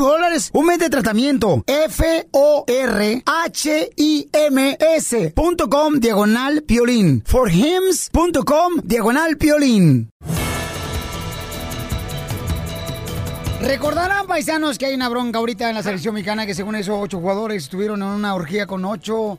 dólares. Un mes de tratamiento. F-O-R-H-I-M-S.com diagonal piolín. Forhims.com diagonal piolín. Recordarán, paisanos, que hay una bronca ahorita en la selección mexicana que según esos ocho jugadores estuvieron en una orgía con ocho,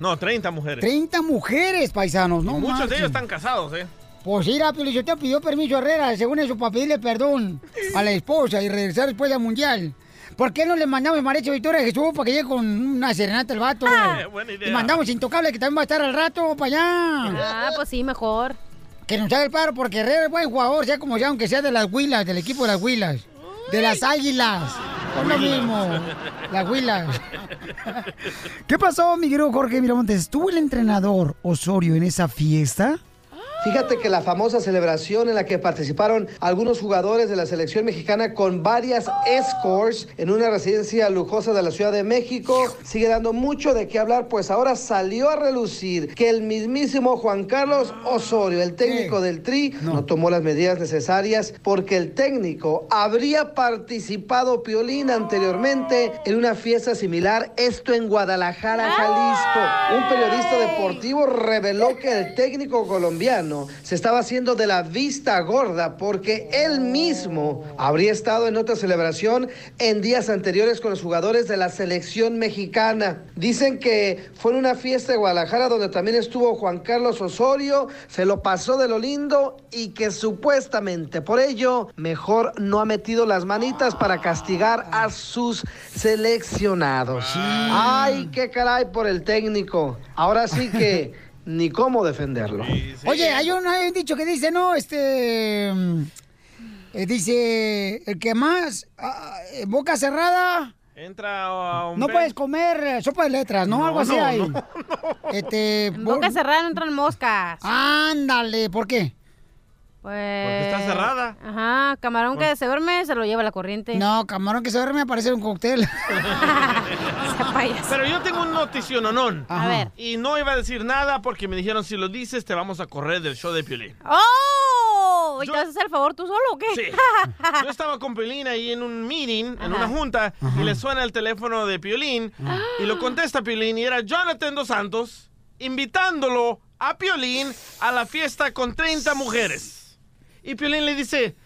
No, 30 mujeres. 30 mujeres, paisanos, ¿no? Y muchos de ellos están casados, ¿eh? Pues mira, te pidió permiso a Herrera, según eso, para pedirle perdón a la esposa y regresar después del Mundial. ¿Por qué no le mandamos Marecho Victoria a Jesús para que llegue con una serenata el vato? buena idea. Y mandamos Intocable, que también va a estar al rato para allá. Ah, pues sí, mejor. Que nos haga el paro, porque Herrera es buen jugador, sea como sea, aunque sea de las Huilas, del equipo de las Huilas. De las Águilas. Es lo mismo. Las Huilas. ¿Qué pasó, mi querido Jorge Miramontes? ¿Estuvo el entrenador Osorio en esa fiesta? Fíjate que la famosa celebración en la que participaron algunos jugadores de la selección mexicana con varias escorts en una residencia lujosa de la Ciudad de México sigue dando mucho de qué hablar, pues ahora salió a relucir que el mismísimo Juan Carlos Osorio, el técnico del Tri, no. tomó las medidas necesarias porque el técnico habría participado Piolín anteriormente en una fiesta similar, esto en Guadalajara, Jalisco. Un periodista deportivo reveló que el técnico colombiano se estaba haciendo de la vista gorda porque él mismo habría estado en otra celebración en días anteriores con los jugadores de la selección mexicana. Dicen que fue en una fiesta de Guadalajara donde también estuvo Juan Carlos Osorio, se lo pasó de lo lindo y que supuestamente por ello mejor no ha metido las manitas para castigar a sus seleccionados. Ay, qué caray por el técnico. Ahora sí que ni cómo defenderlo. Oye, hay un, hay un dicho que dice, no, este... eh, dice, el que más... ah, eh, boca cerrada... Entra a un No ben- puedes comer eh, sopa de letras, ¿no? No, Algo así no, hay. no, Este, En boca cerrada no entran moscas. Ándale, ¿por qué? Pues... Porque está cerrada. Ajá, camarón que se duerme se lo lleva la corriente. No, camarón que se duerme aparece un cóctel. Pero yo tengo un noticiononón. A ver. Y no iba a decir nada porque me dijeron, si lo dices, te vamos a correr del show de Piolín. ¡Oh! ¿Y te vas a hacer el favor tú solo o qué? Sí. Yo estaba con Piolín ahí en un meeting, en Ajá. una junta, y le suena el teléfono de Piolín, y lo contesta Piolín, y era Jonathan Dos Santos, invitándolo a Piolín a la fiesta con 30 mujeres. Y Piolín le dice,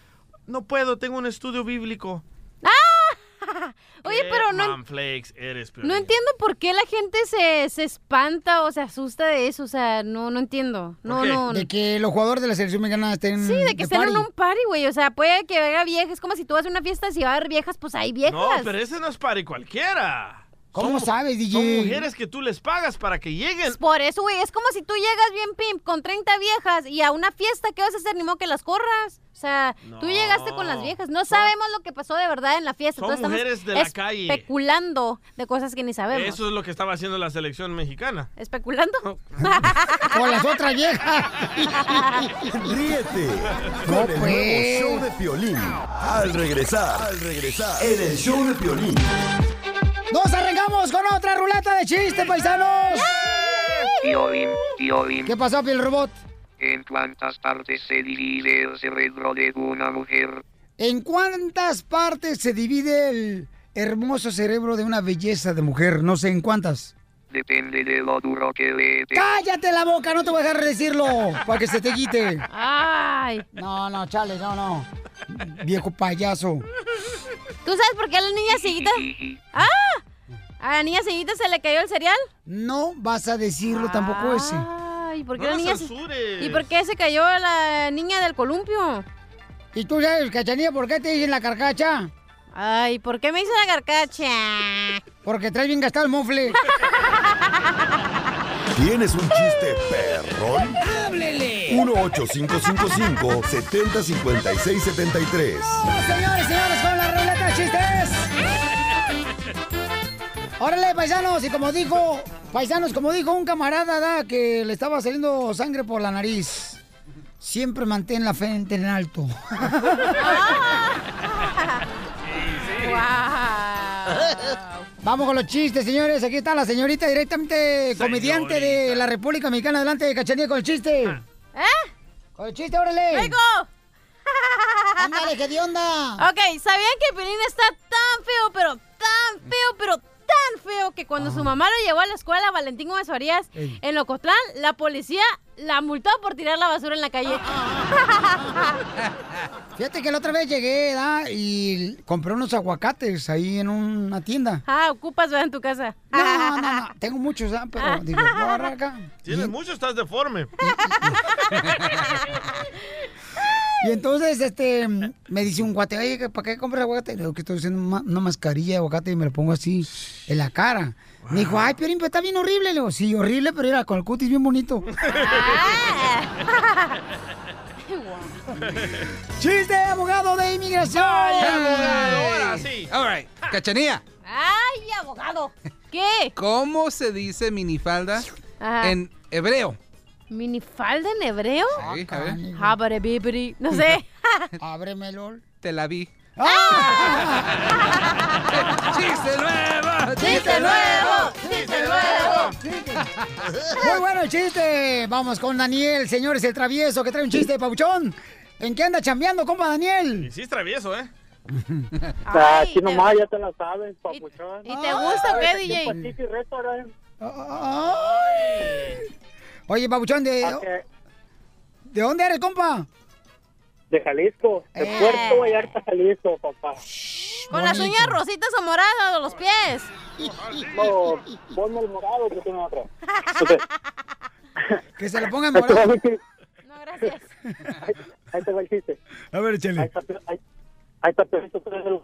no puedo, tengo un estudio bíblico. Oye, ¿Qué pero no, manflakes eres, Piolín? no entiendo por qué la gente se, se espanta o se asusta de eso. O sea, no, no entiendo. No, no. De que los jugadores de la selección mexicana estén Sí, de que estén en party. un party, güey. O sea, puede que haya viejas. Es como si tú vas a una fiesta, si va a haber viejas, pues hay viejas. No, pero ese no es para cualquiera. ¿Cómo sabes, DJ? Son mujeres que tú les pagas para que lleguen. Por eso, güey, es como si tú llegas bien pimp con 30 viejas y a una fiesta, ¿qué vas a hacer? Ni modo que las corras. O sea, tú llegaste con las viejas. No sabemos lo que pasó de verdad en la fiesta. son Entonces mujeres de la calle. especulando de cosas que ni sabemos. Eso es lo que estaba haciendo la selección mexicana. ¿Especulando? Con las otras viejas. Ríete No, con el pues. nuevo show de Piolín. Al regresar, al regresar, en el show de Piolín. Nos arrancamos con otra ruleta de chiste, paisanos. Piolín, Piolín. ¿Qué pasó, Piel Robot? ¿En cuántas partes se divide el cerebro de una mujer? ¿En cuántas partes se divide el hermoso cerebro de una belleza de mujer? No sé en cuántas. Depende de lo duro que le. ¡Cállate la boca! No te voy a dejar decirlo para que se te quite. ¡Ay! No, no, chale, no, no. Viejo payaso. ¿Tú sabes por qué a la niña cieguita? ¡Ah! ¿A la niña cieguita se le cayó el cereal? No vas a decirlo tampoco ese. Ay, ¿por qué No la niña se- censures. ¿Y por qué se cayó la niña del columpio? ¿Y tú sabes, Cachanilla, por qué te dicen la carcacha? Ay, ¿por qué me dicen la carcacha? Porque traes bien gastado el mofle. ¿Tienes un chiste perrón? 1-8555-705673. ¡Vamos, señores, señores, con la ruleta chistes! Órale, paisanos, y como dijo, paisanos, como dijo un camarada da, que le estaba saliendo sangre por la nariz, siempre mantén la frente en alto. Vamos con los chistes, señores. Aquí está la señorita directamente comediante de la República Mexicana. Adelante, Cachanilla, con el chiste. ¿Eh? Con el chiste, órale. ¡Vengo! Ándale, ¿qué de onda? Ok, ¿sabían que Pelín está tan feo, pero tan feo, pero tan feo que cuando su mamá lo llevó a la escuela, Valentín Gómez Farías, Ey. en Locotlán, la policía la multó por tirar la basura en la calle. Fíjate que la otra vez llegué ¿da? y compré unos aguacates ahí en una tienda. Ah, ocupas, ver en tu casa. No, no, no, tengo muchos, ¿ah? pero digo, voy a acá. Tienes mucho, estás deforme. Y entonces, este, me dice un guate, oye, ¿para qué compras aguacate? Le digo que estoy haciendo una, una mascarilla de aguacate y me lo pongo así en la cara. Me dijo, ay, pero está bien horrible. Le digo, sí, horrible, pero era con el cutis bien bonito. ¡Chiste, abogado de inmigración! Ay, abogado, ahora sí. All right. Cachanía, ¡Ay, abogado! ¿Qué? ¿cómo se dice minifalda Ajá. en hebreo? ¿Minifalda en hebreo? Sí, a ver. Habare bibiri. No sé. Ábremelo. Te la vi. ¡Chiste nuevo! ¡Chiste nuevo! ¡Chiste nuevo! Muy bueno el chiste. Vamos con Daniel, señores, el travieso que trae un chiste, Pauchón. ¿En qué anda chambeando, compa Daniel? Y sí es travieso, ¿eh? Ah, Aquí nomás ya te la sabes, papuchón. ¿Y te gusta o qué, DJ? Pacific Restaurant. Oye, Pabuchón, ¿de, Ok. ¿de dónde eres, compa? De Jalisco, de Eh. Puerto Vallarta, Jalisco, papá. ¿Con las uñas rositas o moradas o los pies? No, ponme el morado que tiene otra. Que se le Ahí va morado. el. No, gracias. Ahí te va el chiste. A ver, Ahí échale. está, ahí, ahí está Pedrito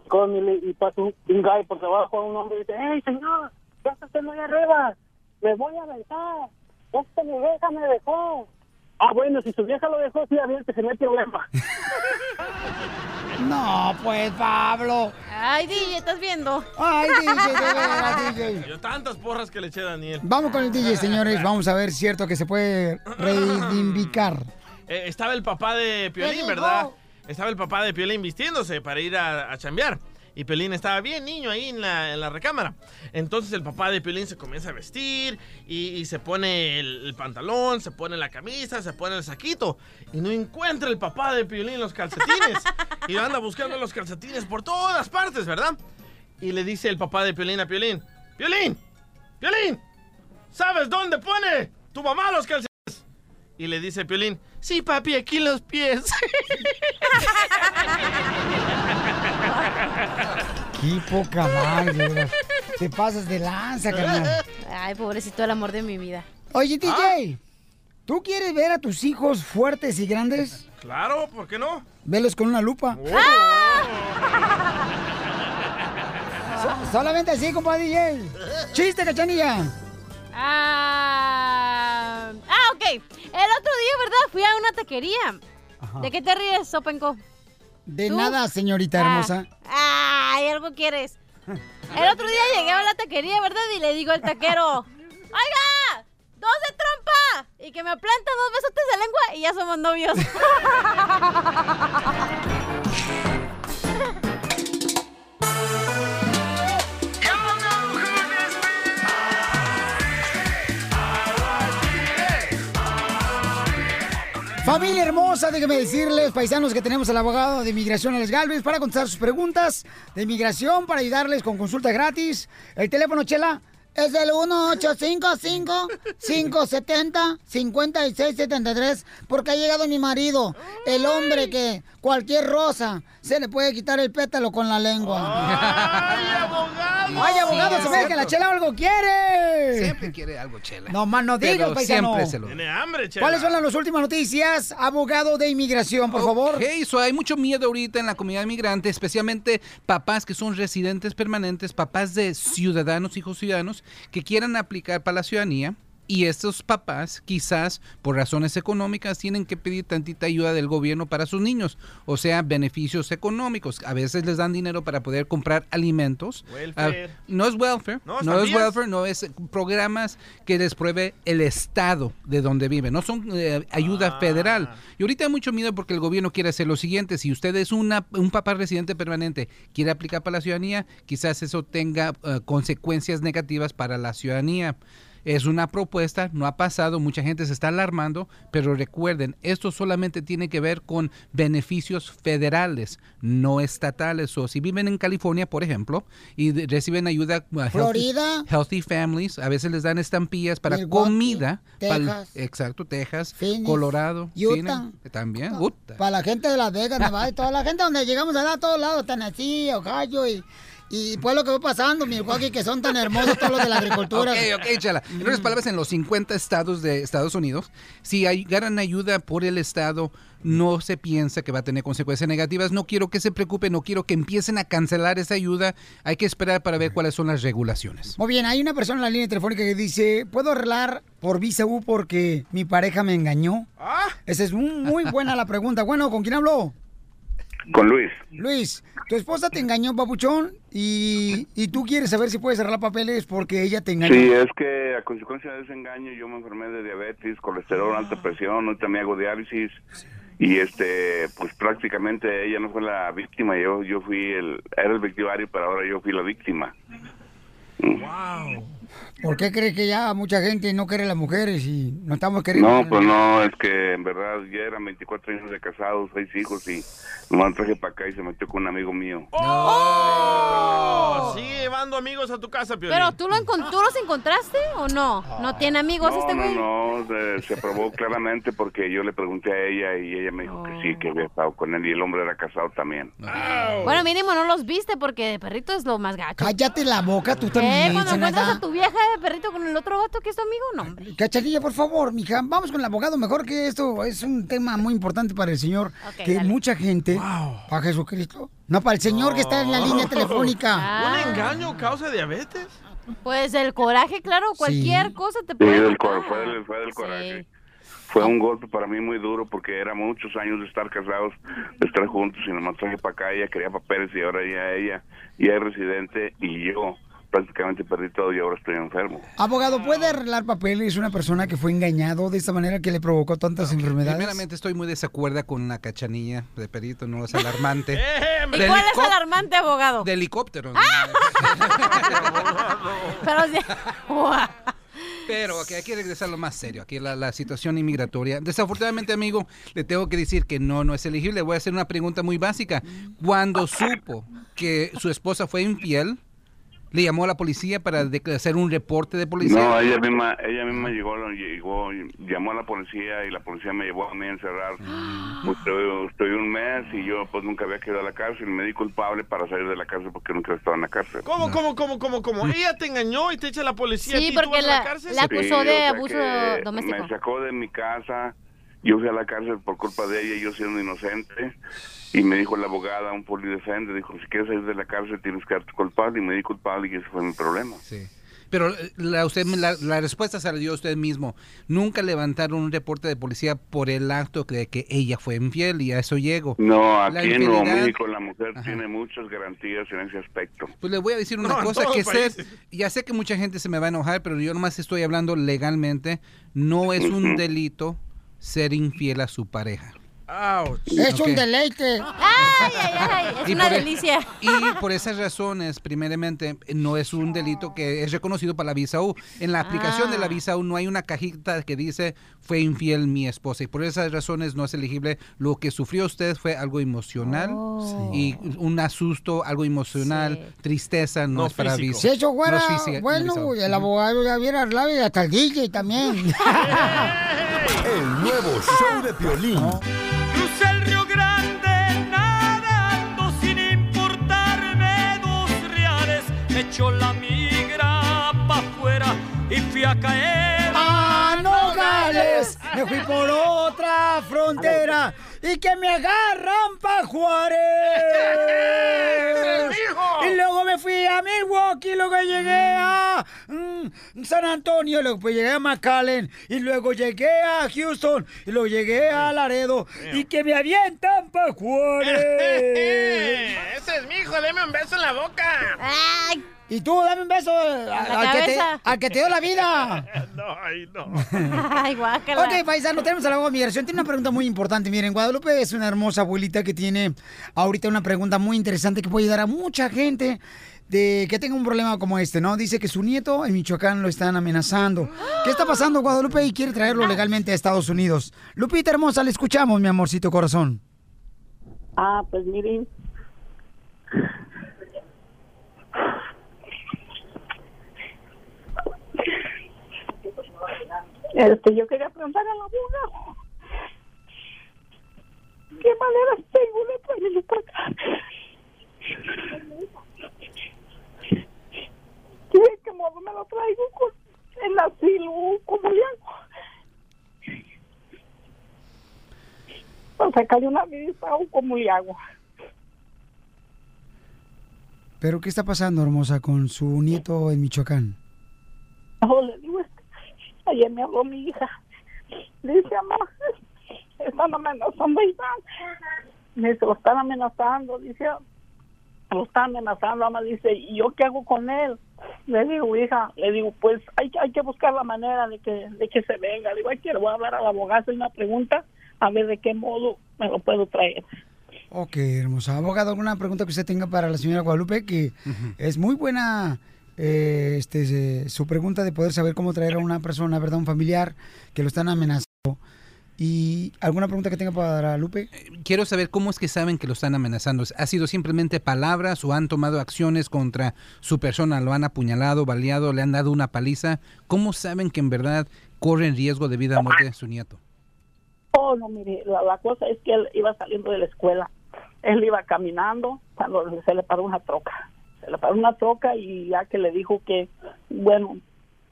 Con y, pasa un, un guy por debajo a un hombre y dice, ¡Hey, señor! ¿Qué está haciendo ahí arriba? ¡Me voy a aventar! ¡Esta mi vieja me dejó! Ah, bueno, si su vieja lo dejó, sí, aviente, se no hay problema. No, pues, Pablo. Ay, DJ, ¿estás viendo? Ay, DJ, de veras, DJ. Yo tantas porras que le eché a Daniel. Vamos con el DJ, señores. Vamos a ver, si es cierto que se puede reivindicar. Eh, estaba el papá de Piolín? ¿verdad? Estaba el papá de Piolín vistiéndose para ir a, a chambear. Y Piolín estaba bien niño ahí en la, en la recámara. Entonces el papá de Piolín se comienza a vestir y, y se pone el, el pantalón, se pone la camisa, se pone el saquito. Y no encuentra el papá de Piolín los calcetines. y anda buscando los calcetines por todas partes, ¿verdad? Y le dice el papá de Piolín a Piolín, Piolín, Piolín, ¿sabes dónde pone tu mamá los calcetines? Y le dice Piolín, sí, papi, aquí en los pies. Qué poca madre. Te pasas de lanza, carnal. Ay, pobrecito, el amor de mi vida. Oye, DJ, ¿tú quieres ver a tus hijos fuertes y grandes? claro, ¿por qué no? Velos con una lupa. So- solamente así, compa DJ. Chiste, cachanilla. Ah, ah, ok. El otro día, ¿verdad? Fui a una taquería. ¿De qué te ríes, Sopenco? De ¿Tú? nada, señorita Ah. hermosa. Ay, algo quieres. El otro día llegué a la taquería, ¿verdad? Y le digo al taquero, ¡Oiga! ¡Dos de trompa! Y que me planta dos besotes de lengua y ya somos novios. Familia hermosa, déjenme decirles, paisanos, que tenemos al abogado de inmigración, Alex Galvez, para contestar sus preguntas de inmigración, para ayudarles con consulta gratis. El teléfono, Chela, es el 1855-570-5673, porque ha llegado mi marido, el hombre que cualquier rosa se le puede quitar el pétalo con la lengua. ¡Ay, abogado! ¡Ay, abogado, Sí, se ve que la Chela algo quiere! Siempre quiere algo, chela. No más no digas, paisano. siempre se lo Tiene hambre, chela. ¿Cuáles son las últimas noticias, abogado de inmigración, por favor? Ok, so hay mucho miedo ahorita en la comunidad migrante, especialmente papás que son residentes permanentes, papás de ciudadanos, hijos ciudadanos, que quieran aplicar para la ciudadanía. Y estos papás, quizás por razones económicas, tienen que pedir tantita ayuda del gobierno para sus niños, o sea, beneficios económicos. A veces les dan dinero para poder comprar alimentos. Welfare. Ah, no es welfare, No, no, es welfare, no es programas que les pruebe el estado de donde viven, no son eh, ayuda federal. Y ahorita hay mucho miedo porque el gobierno quiere hacer lo siguiente, si usted es una, un papá residente permanente, quiere aplicar para la ciudadanía, quizás eso tenga eh, consecuencias negativas para la ciudadanía. Es una propuesta, no ha pasado, mucha gente se está alarmando, pero recuerden, esto solamente tiene que ver con beneficios federales, no estatales. O si viven en California, por ejemplo, y reciben ayuda uh, healthy- Florida. Healthy, Families, a veces les dan estampillas para Milwaukee, comida. Texas. exacto, Texas, Phoenix, Colorado, Utah. Phoenix, también, Utah. Para la gente de Las Vegas, Nevada y toda la gente donde llegamos allá a todos lados, Tennessee, Ohio y, y pues lo que va pasando, Milwaukee, que son tan hermosos todos los de la agricultura. Ok, ok, chala. En otras palabras, en los 50 estados de Estados Unidos, si hay ganan ayuda por el estado, no se piensa que va a tener consecuencias negativas. No quiero que se preocupen, no quiero que empiecen a cancelar esa ayuda. Hay que esperar para ver cuáles son las regulaciones. Muy bien, hay una persona en la línea telefónica que dice, ¿puedo arreglar por visa U porque mi pareja me engañó? Esa es muy buena la pregunta. Bueno, ¿con quién habló? Con Luis. Luis, tu esposa te engañó, papuchón, y, y tú quieres saber si puedes arreglar papeles porque ella te engañó. Sí, es que a consecuencia de ese engaño yo me enfermé de diabetes, colesterol, alta presión, ahorita me hago diálisis y este, pues prácticamente ella no fue la víctima, yo yo fui el, era el victimario, pero ahora yo fui la víctima. ¿Por qué crees que ya mucha gente no quiere a las mujeres y no estamos queriendo? No, pues no, es que en verdad ya eran 24 años de casados, seis hijos y me traje para acá y se metió con un amigo mío. Oh, sigue llevando amigos a tu casa, Piolín. Pero tú, lo encon- ¿tú los encontraste o no? ¿No tiene amigos No, este no, güey? no, se, se probó claramente porque yo le pregunté a ella y ella me dijo que sí, que había estado con él y el hombre era casado también. Bueno, mínimo no los viste porque de perrito es lo más gacho. Cállate la boca, tú ¿Qué? también, Cuando encuentras a tu vieja de perrito con el otro vato que es tu amigo, no, hombre. Cachanilla, por favor, mija, vamos con el abogado. Mejor que esto es un tema muy importante para el señor. Que dale. mucha gente, para Jesucristo, no para el señor que está en la línea telefónica. ¿Un engaño causa diabetes? Pues el coraje, claro, cualquier cosa te Sí, puede del cor- fue del, fue del coraje. Fue un golpe para mí muy duro porque era muchos años de estar casados, de estar juntos y nomás traje para acá, ella quería papeles y ahora ya ella ya es residente y yo prácticamente perdí todo y ahora estoy enfermo. Abogado, ¿puede arreglar papeles una persona que fue engañado de esta manera que le provocó tantas enfermedades? Primeramente estoy muy desacuerda con la cachanilla de perito, no es alarmante. ¿Y De cuál es alarmante, abogado? De helicóptero. Pero sí. Pero ok, hay que regresar a lo más serio, aquí la, la situación inmigratoria. Desafortunadamente, amigo, le tengo que decir que no, no es elegible. Voy a hacer una pregunta muy básica. Cuando supo que su esposa fue infiel, ¿le llamó a la policía para de- hacer un reporte de policía? No, ella misma, ella misma llegó, llegó, llamó a la policía y la policía me llevó a mí a encerrar. Pues, estoy, estoy un mes y yo pues nunca había quedado a la cárcel. Me di culpable para salir de la cárcel porque nunca estaba en la cárcel. ¿Cómo, cómo, cómo, cómo, cómo? Ella te engañó y te echa la policía. Sí, a ti, ¿tú porque vas a la, la- cárcel? la acusó Sí, de o sea abuso doméstico. Me sacó de mi casa. Yo fui a la cárcel por culpa de ella, yo siendo inocente. Y me dijo la abogada, un polidefende, dijo, si quieres salir de la cárcel tienes que darte culpable. Y me di culpable y ese fue mi problema. Sí. Pero eh, la, usted, me- la, la respuesta se la dio usted mismo. Nunca levantaron un reporte de policía por el acto de que ella fue infiel y a eso llego. No, La aquí en Nuevo infidelidad- México la mujer tiene muchas garantías en ese aspecto. Pues le voy a decir una No, cosa que sé, países. ya sé que mucha gente se me va a enojar, pero yo nomás estoy hablando legalmente. No es un delito ser infiel a su pareja. Es un deleite. Ay, ay, ay, es Y una por e- delicia. Y por esas razones, primeramente, no es un delito que es reconocido para la visa U. En la aplicación de la Ah. visa U no hay una cajita que dice fue infiel mi esposa. Y por esas razones no es elegible. Lo que sufrió usted fue algo emocional Oh. y un asusto, algo emocional, tristeza, no, es para visa. Si eso fuera, No es física- bueno, el abogado ya hubiera hablado y hasta el DJ también. El nuevo show de Piolín. Echó la migra pa' afuera y fui a caer. ¡A Nogales! Me fui por otra frontera y que me agarran pa' Juárez. Y luego me fui a Milwaukee, luego llegué a mm, San, Antonio, luego pues llegué a McAllen, y luego llegué a Houston, y luego llegué a Laredo, y que me avientan pa' Juárez. Ese es mi hijo, deme un beso en la boca. Y tú, dame un beso al, al que te, al que te dio la vida. No, ay, no. Ay, guácala. Ok, paisano, tenemos a la migración. Tiene una pregunta muy importante. Miren, Guadalupe es una hermosa abuelita que tiene ahorita una pregunta muy interesante que puede ayudar a mucha gente de que tenga un problema como este, ¿no? Dice que su nieto en Michoacán lo están amenazando. ¿Qué está pasando, Guadalupe? Y quiere traerlo legalmente a Estados Unidos. Lupita hermosa, le escuchamos, mi amorcito corazón. Ah, pues miren. Este, yo quería preguntar al abogado. ¿Qué maneras tengo de traerlo para acá? ¿De qué modo me lo traigo con el asilo? ¿Cómo le hago? Para sacarle una visa o cómo le hago. ¿Pero qué está pasando, hermosa, con su nieto en Michoacán? No, le digo, es que ayer me habló mi hija. Le dice, mamá, están amenazando a Iván. Me dice, lo están amenazando. Dice, lo están amenazando. Mamá dice, ¿y yo qué hago con él? Le digo, hija, le digo, pues hay, hay que buscar la manera de que, de que se venga. Le digo, hay que, voy a hablar al abogado, hacer una pregunta, a ver de qué modo me lo puedo traer. Ok, hermosa. Abogado, ¿alguna pregunta que usted tenga para la señora Guadalupe? Que es muy buena eh, este, eh, su pregunta de poder saber cómo traer a una persona, ¿verdad? Un familiar que lo están amenazando. ¿Y alguna pregunta que tenga para Lupe? Quiero saber cómo es que saben que lo están amenazando. ¿Ha sido simplemente palabras o han tomado acciones contra su persona? ¿Lo han apuñalado, baleado, le han dado una paliza? ¿Cómo saben que en verdad corren riesgo de vida o muerte de su nieto? Oh, no, mire, la, la cosa es que él iba saliendo de la escuela. Él iba caminando cuando se le paró una troca. Se una troca y ya que le dijo que, bueno,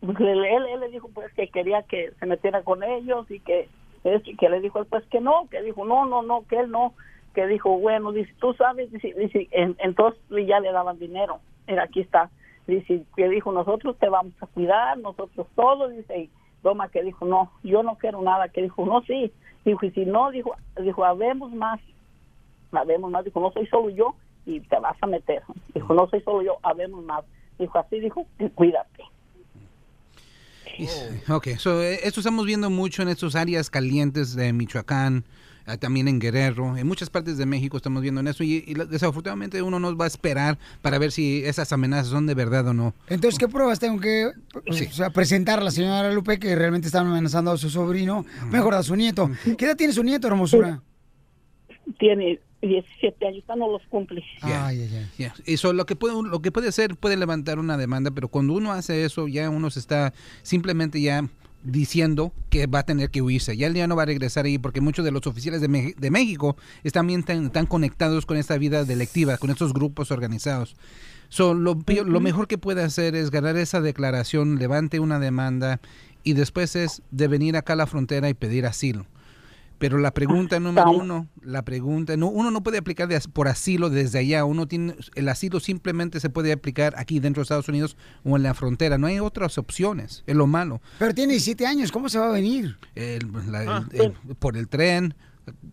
pues, él, él, le dijo pues que quería que se metiera con ellos y que, es, que le dijo él pues que no, que dijo no, no, no, que él no, que dijo, bueno, dice, tú sabes, dice, dice en- entonces ya le daban dinero. Mira, aquí está. Dice, que dijo, nosotros te vamos a cuidar, nosotros todos, dice, y Roma que dijo, no, yo no quiero nada, que dijo, no, sí, dijo, y si no, dijo, dijo, habemos más, habemos más, dijo, no soy solo yo y te vas a meter, dijo, no soy solo yo, habemos más, dijo, así dijo, cuídate. Ok, so, eh, esto estamos viendo mucho en estas áreas calientes de Michoacán, eh, también en Guerrero, en muchas partes de México estamos viendo en eso y, desafortunadamente uno no va a esperar para ver si esas amenazas son de verdad o no. Entonces, ¿qué pruebas tengo que o sea, presentar a la señora Lupe que realmente están amenazando a su sobrino, mejor a su nieto? ¿Qué edad tiene su nieto, hermosura? Tiene 17 años, ya no los cumple. Ya, Eso lo que puede lo que puede hacer puede levantar una demanda, pero cuando uno hace eso ya uno se está simplemente ya diciendo que va a tener que huirse. Ya él ya no va a regresar ahí porque muchos de los oficiales de, Me- de México están bien tan, tan conectados con esta vida delictiva, con estos grupos organizados. So, lo, lo mejor que puede hacer es ganar esa declaración, levante una demanda y después es de venir acá a la frontera y pedir asilo. Pero la pregunta número uno, la pregunta, no, uno no puede aplicar de as- por asilo desde allá. Uno tiene, el asilo simplemente se puede aplicar aquí dentro de Estados Unidos o en la frontera. No hay otras opciones. Es lo malo. Pero tiene 17 años, ¿cómo se va a venir? El- la- el- el- por el tren,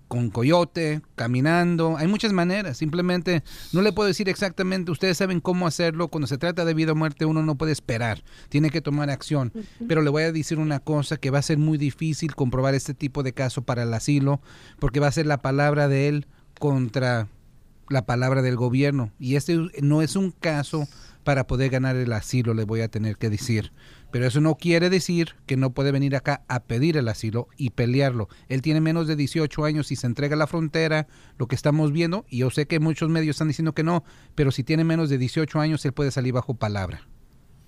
con coyote, caminando. Hay muchas maneras. Simplemente no le puedo decir exactamente. Ustedes saben cómo hacerlo. Cuando se trata de vida o muerte, uno no puede esperar. Tiene que tomar acción. Pero le voy a decir una cosa que va a ser muy difícil comprobar este tipo de caso para el asilo, porque va a ser la palabra de él contra la palabra del gobierno. Y este no es un caso para poder ganar el asilo, le voy a tener que decir. Pero eso no quiere decir que no puede venir acá a pedir el asilo y pelearlo. Él tiene menos de 18 años y se entrega a la frontera, lo que estamos viendo, y yo sé que muchos medios están diciendo que no, pero si tiene menos de 18 años, él puede salir bajo palabra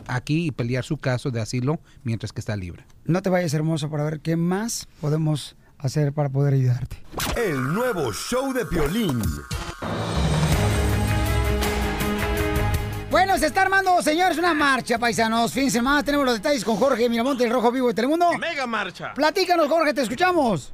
aquí y pelear su caso de asilo mientras que está libre. No te vayas, hermosa, para ver qué más podemos hacer para poder ayudarte. El nuevo show de Piolín. Bueno, se está armando, señores, una marcha, paisanos. Fin de semana tenemos los detalles con Jorge Miramonte, el Rojo Vivo de Telemundo. Mega marcha. Platícanos, Jorge, te escuchamos.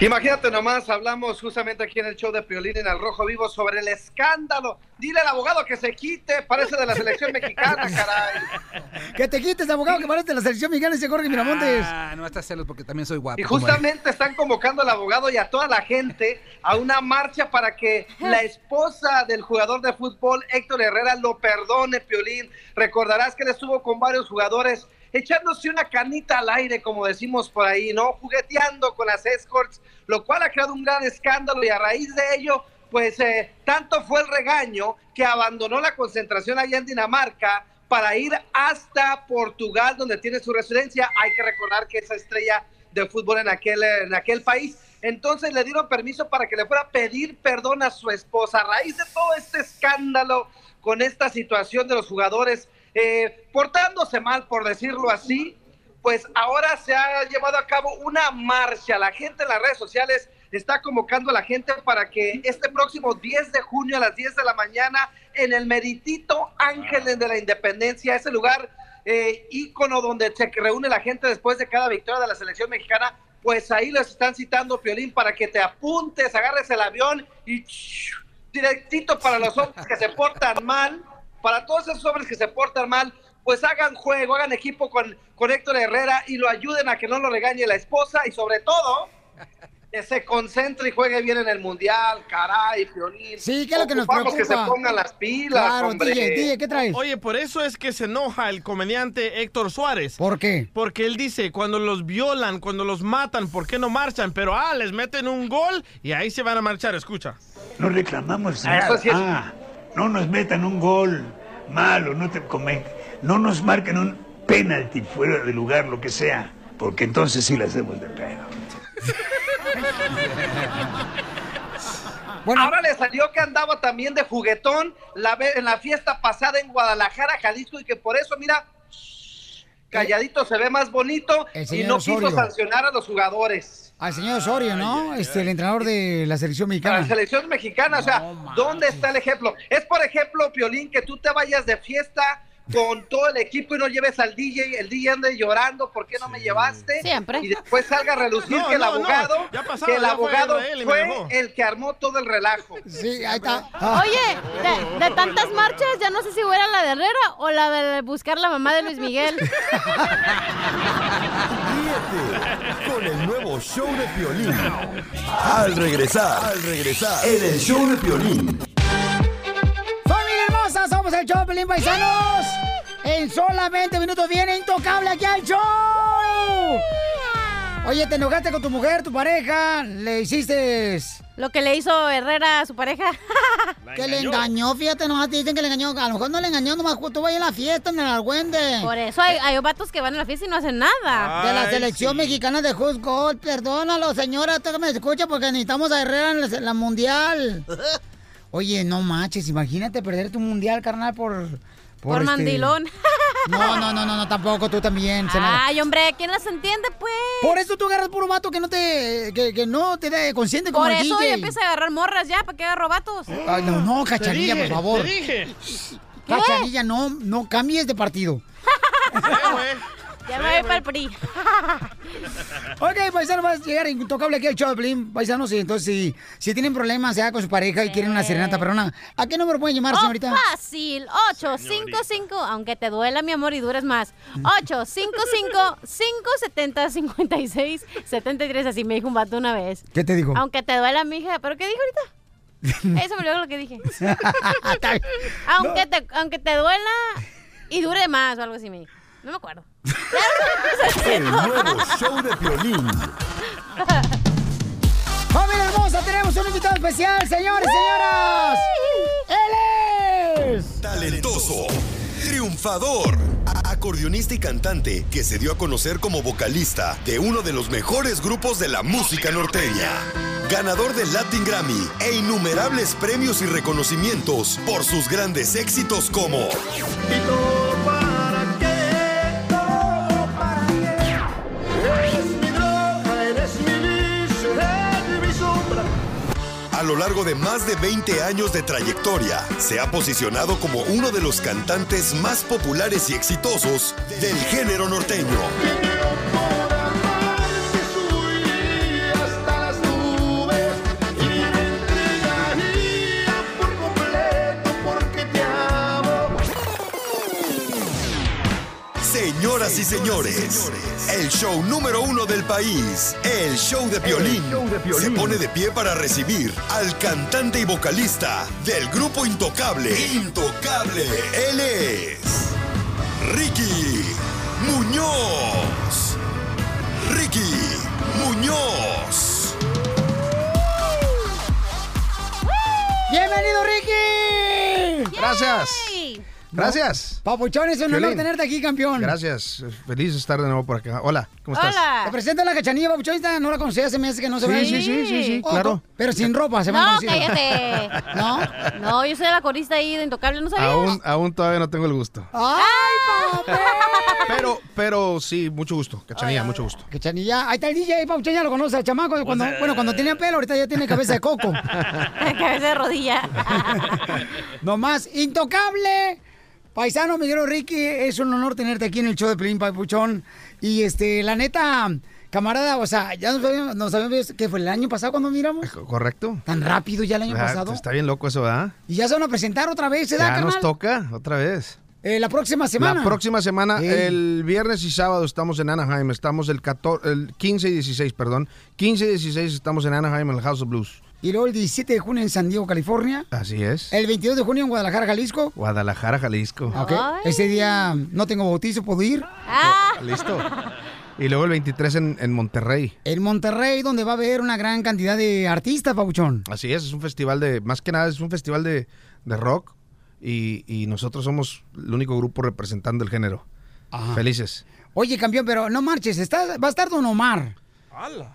Imagínate nomás, hablamos justamente aquí en el show de Piolín en el Rojo Vivo sobre el escándalo. Dile al abogado que se quite, parece de la selección mexicana, caray. Que te quites, abogado, que parece de la selección mexicana ese Jorge Miramontes. Ah, no estás celos porque también soy guapo. Y justamente están convocando al abogado y a toda la gente a una marcha para que la esposa del jugador de fútbol Héctor Herrera lo perdone, Piolín. Recordarás que él estuvo con varios jugadores echándose una canita al aire, como decimos por ahí, ¿no? Jugueteando con las escorts, lo cual ha creado un gran escándalo y a raíz de ello, pues eh, tanto fue el regaño que abandonó la concentración allá en Dinamarca para ir hasta Portugal, donde tiene su residencia. Hay que recordar que esa estrella de fútbol en aquel, en aquel país. Entonces le dieron permiso para que le fuera a pedir perdón a su esposa. A raíz de todo este escándalo con esta situación de los jugadores eh, portándose mal, por decirlo así, pues ahora se ha llevado a cabo una marcha. La gente en las redes sociales está convocando a la gente para que este próximo 10 de junio a las 10 de la mañana en el Meritito Ángeles de la Independencia, ese lugar eh, ícono donde se reúne la gente después de cada victoria de la selección mexicana, pues ahí les están citando, Piolín, para que te apuntes, agarres el avión y directito para los hombres que se portan mal, para todos esos hombres que se portan mal, pues hagan juego, hagan equipo con, con Héctor Herrera y lo ayuden a que no lo regañe la esposa y sobre todo que se concentre y juegue bien en el mundial, caray, Piolín. Sí, ¿qué es lo que nos preocupa? que se pongan las pilas, Claro, hombre. DJ, DJ, ¿qué traes? Oye, por eso es que se enoja el comediante Héctor Suárez. ¿Por qué? Porque él dice, cuando los violan, cuando los matan, ¿por qué no marchan? Pero, ah, les meten un gol y ahí se van a marchar, escucha. No reclamamos Ah, nada. eso sí es- Ah, no nos metan un gol malo, no te comen, no nos marquen un penalti fuera de lugar, lo que sea, porque entonces sí la hacemos de pedo. Ahora le salió que andaba también de juguetón la en la fiesta pasada en Guadalajara, Jalisco, y que por eso, mira, calladito se ve más bonito y no quiso sancionar a los jugadores. Al señor Osorio, ¿no? Este, el entrenador de la selección mexicana. la selección mexicana, o sea, ¿dónde está el ejemplo? Es, por ejemplo, Piolín, que tú te vayas de fiesta con todo el equipo y no lleves al DJ, el DJ ande llorando, ¿por qué no me llevaste? Siempre. Y después salga a relucir No, que el no, no, abogado, ya pasaba, que el fue abogado fue el que armó todo el relajo. Sí, ahí está. Oye, de, de tantas marchas, ya no sé si fuera la de Herrera o la de buscar la mamá de Luis Miguel. Ríete con el nuevo show de Piolín. Al regresar, al regresar, en el show de Piolín. ¡Familia hermosa! Somos el show, de Pelín Paisanos. En solamente minutos viene Intocable aquí al show. Oye, ¿te enojaste con tu mujer, tu pareja? ¿Le hiciste...? Lo que le hizo Herrera a su pareja. Que le engañó, fíjate, nomás te dicen que le engañó. A lo mejor no le engañó, nomás tú vayas a la fiesta en el Argüende. Por eso hay, hay vatos que van a la fiesta y no hacen nada. De la selección mexicana de fútbol. Perdónalo, señora, tú que me escucha porque necesitamos a Herrera en la, en la mundial. Oye, no manches, imagínate perder tu mundial, carnal, por... Por, este- mandilón. No, no, no, no, no, tampoco, tú también. Ay, hombre, ¿quién las entiende, pues? Por eso tú agarras puro vato que no te, que, que no te dé consciente como Por eso yo DJ. empecé a agarrar morras ya, ¿para qué agarro vatos? Ay, no, no, cachanilla, por favor. te dije. Cachanilla, no, no cambies de partido. Ya me voy para el PRI. Ok, paisanos, vas a llegar intocable aquí al Pelín, paisanos, y entonces si, si tienen problemas ya con su pareja y quieren una serenata perrona, ¿a qué número pueden llamar, Oh, señorita? fácil, 855, aunque te duela mi amor y dures más. 855-570-5673, así me dijo un vato una vez. ¿Qué te dijo? Aunque te duela mi hija, ¿pero qué dijo ahorita? Eso me olvidó lo que dije. aunque, te, aunque te duela y dure más o algo así me dijo. No me acuerdo. El nuevo show de Piolín. ¡Familia hermosa! Tenemos un invitado especial, señores, señoras. ¡Él es! Talentoso, triunfador, acordeonista y cantante que se dio a conocer como vocalista de uno de los mejores grupos de la música norteña. Ganador del Latin Grammy e innumerables premios y reconocimientos por sus grandes éxitos como A lo largo de más de 20 años de trayectoria, se ha posicionado como uno de los cantantes más populares y exitosos del género norteño. Señoras y señores, el show número uno del país, el show de Piolín, se pone de pie para recibir al cantante y vocalista del grupo Intocable. Intocable, él es Ricky Muñoz. Ricky Muñoz. ¡Bienvenido, Ricky! Gracias. Gracias. Papuchón, es un honor tenerte aquí, campeón. Gracias. Feliz de estar de nuevo por acá. Hola, ¿cómo estás? Te presento a la cachanilla, Papuchón. No la conocía, se me hace que no se Sí, ve. sí, sí, sí, sí, Oh, claro. Pero sin ropa, se me No, ha conocido. cállate. ¿No? No, yo soy la corista ahí de Intocable, ¿no sabías? Aún, aún todavía no tengo el gusto. ¡Ay, papá! Pero, pero sí, mucho gusto. Cachanilla, mucho gusto. Cachanilla, ahí está el DJ, Papuchón, ya lo conoce, el chamaco. Cuando, bueno, cuando tenía pelo, ahorita ya tiene cabeza de coco. Cabeza de rodilla. Nomás, intocable. Paisano Miguel Ricky, es un honor tenerte aquí en el show de Pelín Papuchón. Y este, la neta, camarada, o sea, ya nos habíamos, nos habíamos que fue el año pasado cuando miramos. ¿Correcto? Tan rápido ya el año Ah, pasado. Está bien loco eso, ¿verdad? Y ya se van a presentar otra vez, ¿se da, Ya carnal? nos toca otra vez. Eh, la próxima semana. La próxima semana, el viernes y sábado estamos en Anaheim. Estamos el, 14, el 15 y 16, perdón. 15 y 16 estamos en Anaheim, en el House of Blues. Y luego el 17 de junio en San Diego, California. Así es. El 22 de junio en Guadalajara, Jalisco. Guadalajara, Jalisco. Ok. Ese día no tengo bautizo, ¿puedo ir? Listo. Y luego el 23 en, en Monterrey. En Monterrey, donde va a haber una gran cantidad de artistas, Pabuchón. Así es, es un festival de, más que nada es un festival de, de rock y, y nosotros somos el único grupo representando el género. Ajá. Felices. Oye, campeón, pero no marches, está, va a estar Don Omar.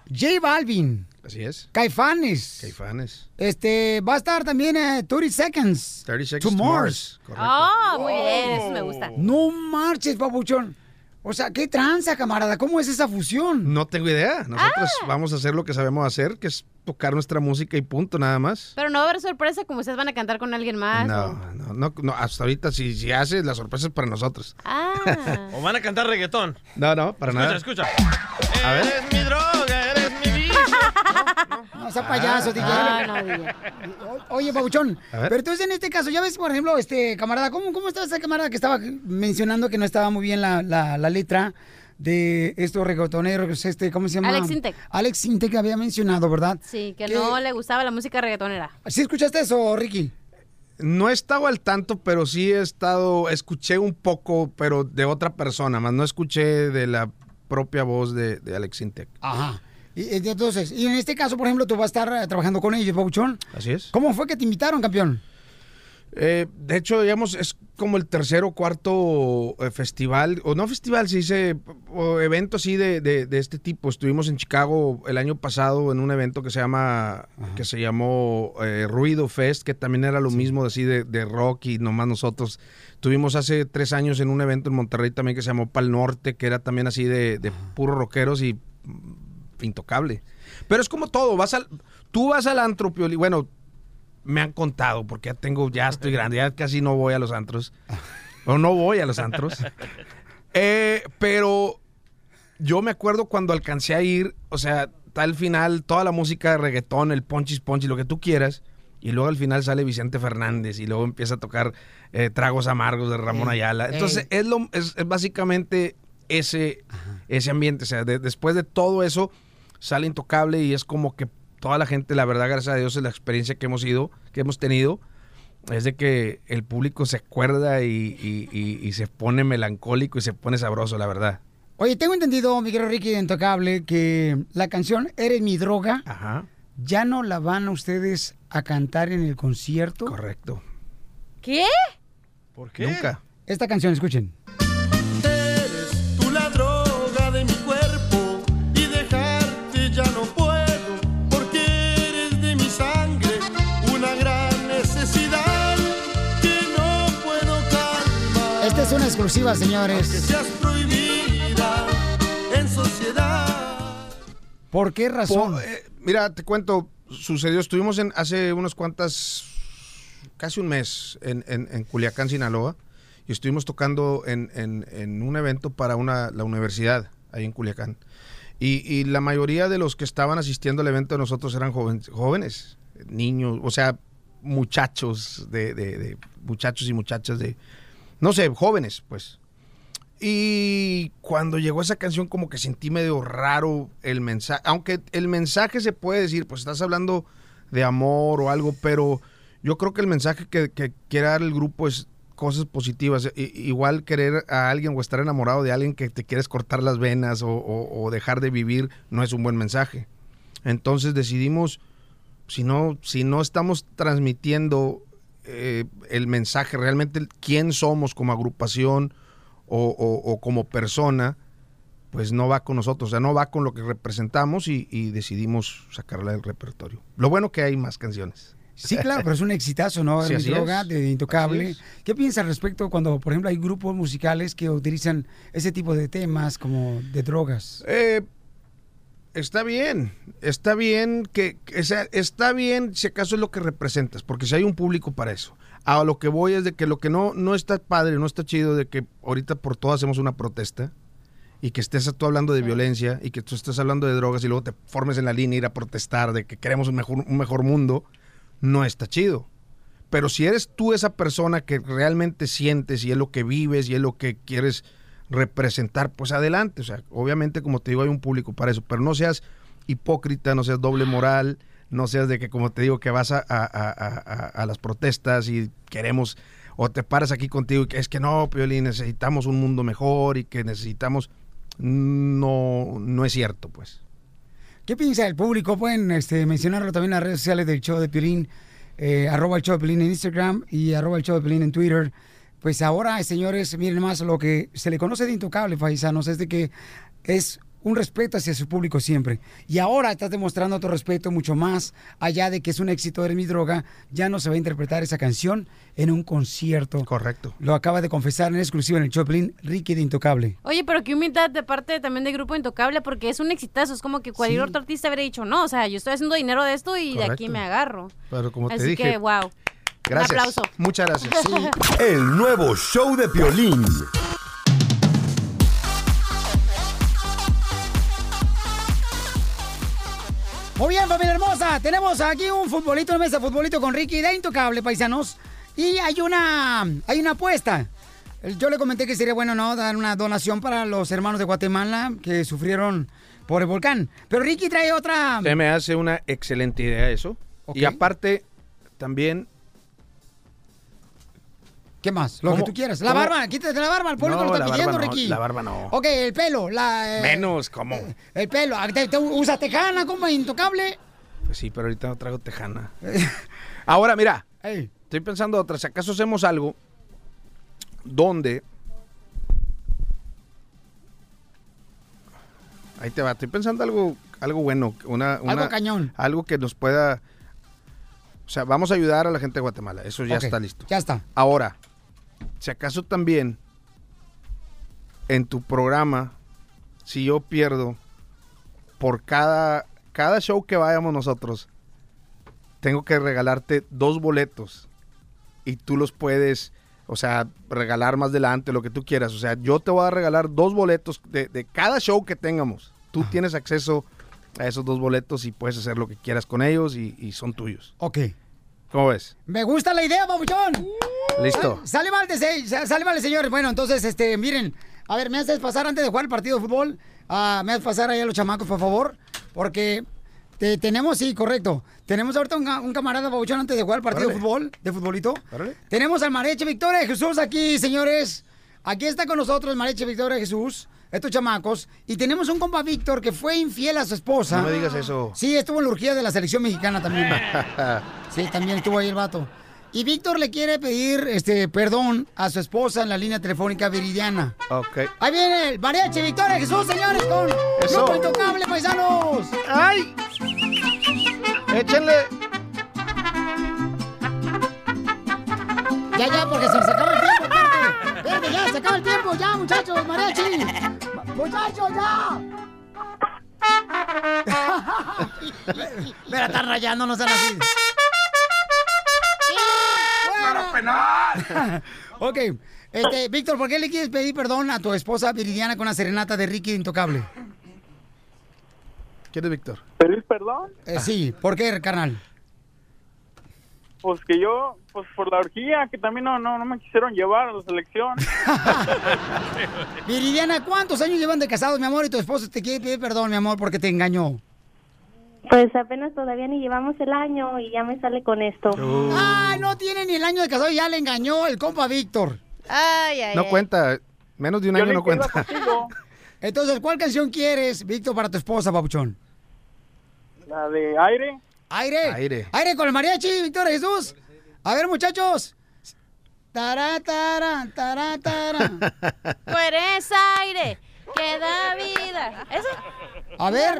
J Balvin. Así es. Caifanes. Caifanes. Este, va a estar también eh, 30 Seconds. 30 Seconds to to Mars. Mars. Oh, muy bien, eso me gusta. No marches, papuchón. O sea, ¿qué tranza, camarada? ¿Cómo es esa fusión? No tengo idea. Nosotros Ah. vamos a hacer lo que sabemos hacer, que es tocar nuestra música y punto, nada más. Pero no va a haber sorpresa como ustedes van a cantar con alguien más. No, o- no, no, no, hasta ahorita si, si haces la sorpresa es para nosotros. Ah. O van a cantar reggaetón. No, no, para escucha, nada. escucha. A ver. Eres mi droga, eres mi No, sea payaso, DJ. Ah, no, DJ. O- Oye, Pabuchón, pero entonces en este caso, ya ves, por ejemplo, este camarada, ¿cómo, cómo está ese camarada que estaba mencionando que no estaba muy bien la, la, la letra de estos reggaetoneros, este, ¿cómo se llama? Alex Intec. Alex Intec había mencionado, ¿verdad? Sí, que no le gustaba la música reggaetonera. ¿Sí escuchaste eso, Ricky? No he estado al tanto, pero sí he estado, escuché un poco, pero de otra persona, más no escuché de la propia voz de, de Alex Intec. Ajá. Y, entonces, y en este caso, por ejemplo, tú vas a estar eh, trabajando con ellos, Pabuchón. Así es. ¿Cómo fue que te invitaron, campeón? Eh, de hecho, digamos, es como el tercer o cuarto eh, festival, o no festival, se dice, o evento así de, de- de este tipo. Estuvimos en Chicago el año pasado en un evento que se llama, que se llamó eh, Ruido Fest, que también era lo mismo así de, de rock y nomás nosotros. Tuvimos hace tres años en un evento en Monterrey también que se llamó Pal Norte, que era también así de, de puros rockeros y intocable. Pero es como todo, vas al, tú vas al antro, Pioli- bueno, me han contado, porque ya tengo, ya estoy grande, ya casi no voy a los antros. O no voy a los antros. Eh, pero yo me acuerdo cuando alcancé a ir, o sea, está al final toda la música de reggaetón, el ponchis ponchis, lo que tú quieras. Y luego al final sale Vicente Fernández y luego empieza a tocar eh, Tragos Amargos de Ramón Ey, Ayala. Entonces es, lo, es, es básicamente ese, ese ambiente. O sea, de- después de todo eso sale Intocable y es como que toda la gente, la verdad, gracias a Dios, es la experiencia que hemos ido, que hemos tenido, es de que el público se acuerda y, y- y- y se pone melancólico y se pone sabroso, la verdad. Oye, tengo entendido, mi querido Ricky de Intocable, que la canción Eres mi droga Ajá. ya no la van a ustedes a cantar en el concierto. Correcto. ¿Qué? ¿Por qué? Nunca. Esta canción, escuchen. Exclusiva, Que señores. seas prohibida en sociedad. ¿Por qué razón? Eh, mira, te cuento, sucedió, estuvimos en hace unas cuantas, casi un mes en, en- en Culiacán, Sinaloa, y estuvimos tocando en, en- en un evento para una, la universidad, ahí en Culiacán. Y, y la mayoría de los que estaban asistiendo al evento de nosotros eran joven- jóvenes, niños, o sea, muchachos, de, de- de- muchachos y muchachas de, no sé, jóvenes, pues. Y cuando llegó esa canción como que sentí medio raro el mensaje, aunque el mensaje se puede decir, pues estás hablando de amor o algo, pero yo creo que el mensaje que, quiere dar el grupo es cosas positivas. Igual querer a alguien o estar enamorado de alguien que te quieres cortar las venas o- o dejar de vivir no es un buen mensaje. Entonces decidimos, si no, si no estamos transmitiendo eh, el mensaje, realmente quién somos como agrupación o, o- o como persona, pues no va con nosotros, o sea, no va con lo que representamos y, y decidimos sacarla del repertorio. Lo bueno que hay más canciones. Sí, claro, pero es un exitazo, ¿no? Sí, droga de Intocable. ¿Qué piensas al respecto cuando, por ejemplo, hay grupos musicales que utilizan ese tipo de temas como de drogas? Eh, está bien, está bien que, o sea, está bien si acaso es lo que representas, porque si hay un público para eso. A lo que voy es de que lo que no, no está padre, no está chido de que ahorita por todo hacemos una protesta y que estés tú hablando de violencia y que tú estés hablando de drogas y luego te formes en la línea ir a protestar de que queremos un mejor, un mejor mundo, no está chido. Pero si eres tú esa persona que realmente sientes y es lo que vives y es lo que quieres representar, pues adelante. O sea, obviamente, como te digo, hay un público para eso, pero no seas hipócrita, no seas doble moral, no seas de que, como te digo, que vas a, a- a- las protestas y queremos, o te paras aquí contigo y que es que no, Piolín, necesitamos un mundo mejor y que necesitamos... No, no es cierto, pues. ¿Qué piensa el público? Pueden este, mencionarlo también en las redes sociales del show de Piolín, eh, arroba el show de Piolín en Instagram y arroba el show de Piolín en Twitter. Pues ahora, señores, miren más lo que se le conoce de intocable, paisanos, es de que es un respeto hacia su público siempre. Y ahora estás demostrando tu respeto mucho más, allá de que es un éxito de mi droga, ya no se va a interpretar esa canción en un concierto. Correcto. Lo acaba de confesar en exclusiva en el Piolín, Ricky de Intocable. Oye, pero qué humildad de parte también del Grupo Intocable, porque es un exitazo. Es como que cualquier Sí. otro artista habría dicho, no, o sea, yo estoy haciendo dinero de esto y de aquí me agarro. Pero como te Así dije, que, wow. Gracias. Un aplauso. Muchas gracias. El nuevo show de Piolín. Muy bien, familia hermosa. Tenemos aquí un futbolito, una mesa de futbolito con Ricky de Intocable, paisanos. Y hay una, hay una apuesta. Yo le comenté que sería bueno, ¿no? Dar una donación para los hermanos de Guatemala que sufrieron por el volcán. Pero Ricky trae otra. Se me hace una excelente idea eso. Y aparte, también... ¿Qué más? Lo ¿Cómo? que tú quieras. La ¿Cómo? barba, quítate la barba. El público No, lo está pidiendo, no, Ricky. la barba no. Ok, el pelo. La, eh, Menos, ¿cómo? El pelo. Ah, ¿Te, te usa tejana como intocable? Pues sí, pero ahorita no traigo tejana. Ahora, mira. Estoy pensando otra. Si acaso hacemos algo donde... Ahí te va. Estoy pensando algo, algo bueno. Una, una- Algo cañón. Algo que nos pueda... O sea, vamos a ayudar a la gente de Guatemala. Eso ya está listo. Ya está. Ahora, si acaso también en tu programa, si yo pierdo por cada, cada show que vayamos nosotros, tengo que regalarte dos boletos y tú los puedes, o sea, regalar más adelante, lo que tú quieras. O sea, yo te voy a regalar dos boletos de, de cada show que tengamos. Tú tienes acceso a esos dos boletos y puedes hacer lo que quieras con ellos y, y son tuyos. Ok. ¿Cómo ves? Me gusta la idea, babuchón. Listo. Sale mal, sale mal, señores. Bueno, entonces, este, miren, a ver, me haces pasar antes de jugar el partido de fútbol. ah, me haces pasar ahí a los chamacos, por favor. Porque te- tenemos, sí, correcto. Tenemos ahorita un, un camarada babuchón antes de jugar el partido de fútbol, de futbolito. Tenemos al Mareche Victoria de Jesús aquí, señores. Aquí está con nosotros el Mareche Victoria de Jesús, estos chamacos. Y tenemos un compa Víctor que fue infiel a su esposa. No me digas eso. Sí, estuvo en la urgía de la selección mexicana también. Sí, también estuvo ahí el vato. Y Víctor le quiere pedir este perdón a su esposa en la línea telefónica Viridiana. ok. Ahí viene el mariachi Victoria Jesús, señores, con Eso. Grupo Intocable, paisanos. ¡Ay! Échenle. Ya, ya, porque se nos acaba el tiempo, espérate. Ya, se acaba el tiempo, ya, muchachos, mariachi. Muchachos, ya. Mira, están rayando, no sean así. ¡Fuera! penal! ok, este, Víctor, ¿por qué le quieres pedir perdón a tu esposa Viridiana con la serenata de Ricky Intocable? ¿Quién es Víctor? ¿Pedir perdón? Eh, sí, ¿por qué, carnal? Pues que yo, pues por la orgía, que también no, no, no me quisieron llevar a la selección. Viridiana, ¿cuántos años llevan de casados, mi amor? Y tu esposo te quiere pedir perdón, mi amor, porque te engañó. Pues apenas todavía ni llevamos el año y ya me sale con esto. ¡Ay, no tiene ni el año de casado y ya le engañó el compa Víctor! Ay, ay, No cuenta. Menos de un año no cuenta. Entonces, ¿cuál canción quieres, Víctor, para tu esposa, papuchón? La de aire. ¿Aire? Aire. ¿Aire con el mariachi, Víctor Jesús? A ver, muchachos. Tará, tará, tará, tará. Tú eres aire que da vida. ¿Eso? A ver.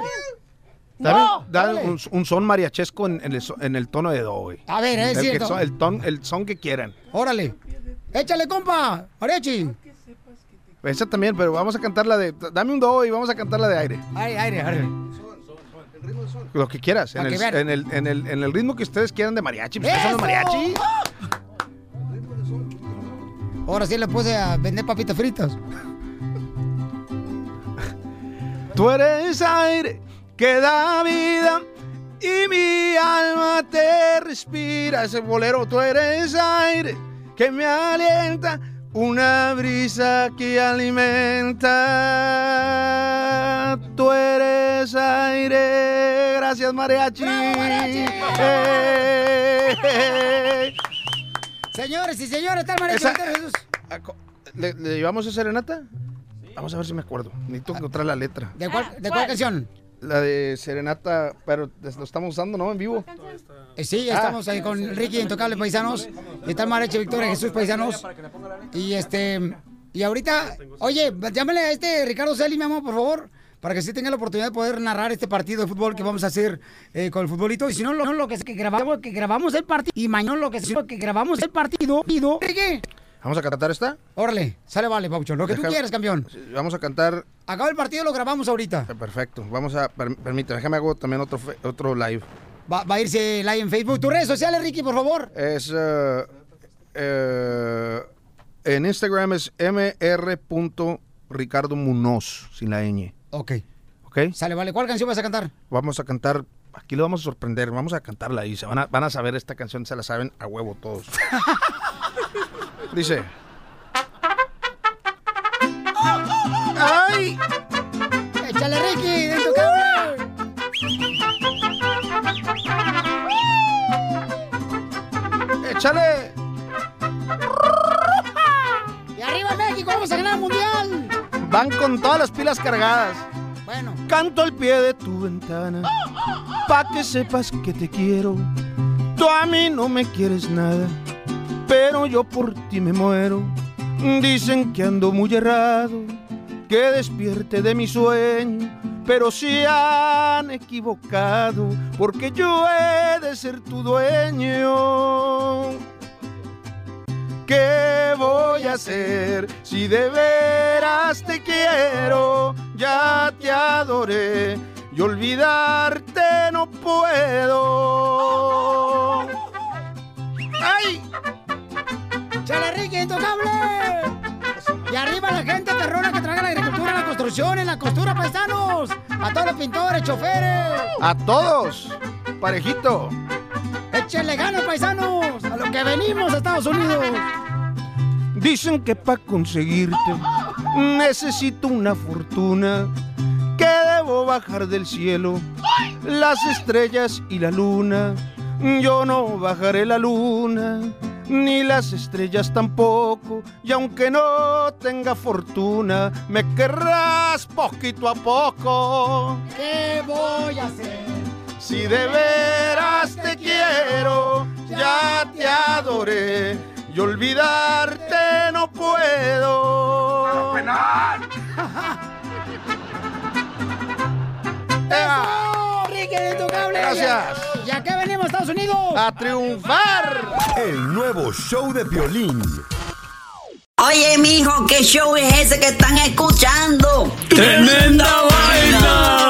Dame, No, dale. un, un son mariachesco en, en el, en el tono de do, güey. A ver, es el, que cierto. son- el, ton, el son que quieran. Órale. Échale, compa. Mariachi. Esa también, pero vamos a cantar la de... Dame un do y vamos a cantar la de aire. Aire, aire, aire. Lo que quieras. En el, que en, el, en, el, en el ritmo que ustedes quieran de mariachi. ¿ustedes son los mariachi? Ahora sí le puse a vender papitas fritas. Tú eres aire que da vida y mi alma te respira. Ese bolero, tú eres aire que me alienta, una brisa que alimenta. Tú eres aire. Gracias, mariachi. Eh. Señores y señores, está el mariachi. Esa- Víctor Jesús. ¿Le, le llevamos a serenata? Vamos a ver si me acuerdo. Necesito encontrar la letra. ¿De cuál, de cuál canción? La de Serenata, pero lo estamos usando, ¿no? En vivo. Eh, sí, ya Ah. estamos ahí con Ricky Intocable Paisanos. Y está el mariachi Victoria Jesús Paisanos. Y este. Y ahorita, oye, llámale a este Ricardo Celi, mi amor, por favor. Para que sí tenga la oportunidad de poder narrar este partido de fútbol que vamos a hacer eh, con el futbolito. Y si no, lo, no, lo que, que grabamos, que grabamos el partido. Y mañana lo que, que grabamos el partido. partido, Ricky. ¿Vamos a cantar esta? Órale, sale, vale, Paucho. Lo que tú quieras, campeón. Vamos a cantar. Acaba el partido, lo grabamos ahorita. eh, Perfecto. Vamos a. per- permíteme, déjame hago también otro, otro live. Va, va a irse live en Facebook. Tus redes sociales, Ricky, por favor. Es. eh, eh, en Instagram es mr.ricardo Munoz, sin la ñ. Ok. ¿Ok? Sale, vale. ¿Cuál canción vas a cantar? Vamos a cantar. Aquí lo vamos a sorprender. Vamos a cantarla ahí. Se van a, van a saber esta canción, se la saben a huevo todos. Dice. ¡Ay! Échale, Ricky, de. ¡Échale! Van con todas las pilas cargadas. Bueno. Canto al pie de tu ventana. Pa' que sepas que te quiero. Tú a mí no me quieres nada. Pero yo por ti me muero. Dicen que ando muy errado. Que despierte de mi sueño. Pero se han equivocado. Porque yo he de ser tu dueño. ¿Qué voy a hacer si de veras te quiero? Ya te adoré y olvidarte no puedo. ¡Ay! ¡Chale, Ricky, intocable! Y arriba la gente perrona que traga la agricultura, la construcción, en la costura, paisanos. A todos los pintores, choferes. A todos, parejito. Échenle ganas, paisanos. A lo que venimos a Estados Unidos. Dicen que para conseguirte necesito una fortuna, que debo bajar del cielo las estrellas y la luna. Yo no bajaré la luna, ni las estrellas tampoco, y aunque no tenga fortuna, me querrás poquito a poco. ¿Qué voy a hacer? Si de veras te quiero, ya te adoré y olvidarte no puedo. ¡Eso, Ricky, de intocable! Gracias. ¿Y a qué venimos a Estados Unidos? ¡A triunfar! El nuevo show de violín. Oye, mijo, ¿qué show es ese que están escuchando? ¡Tremenda vaina!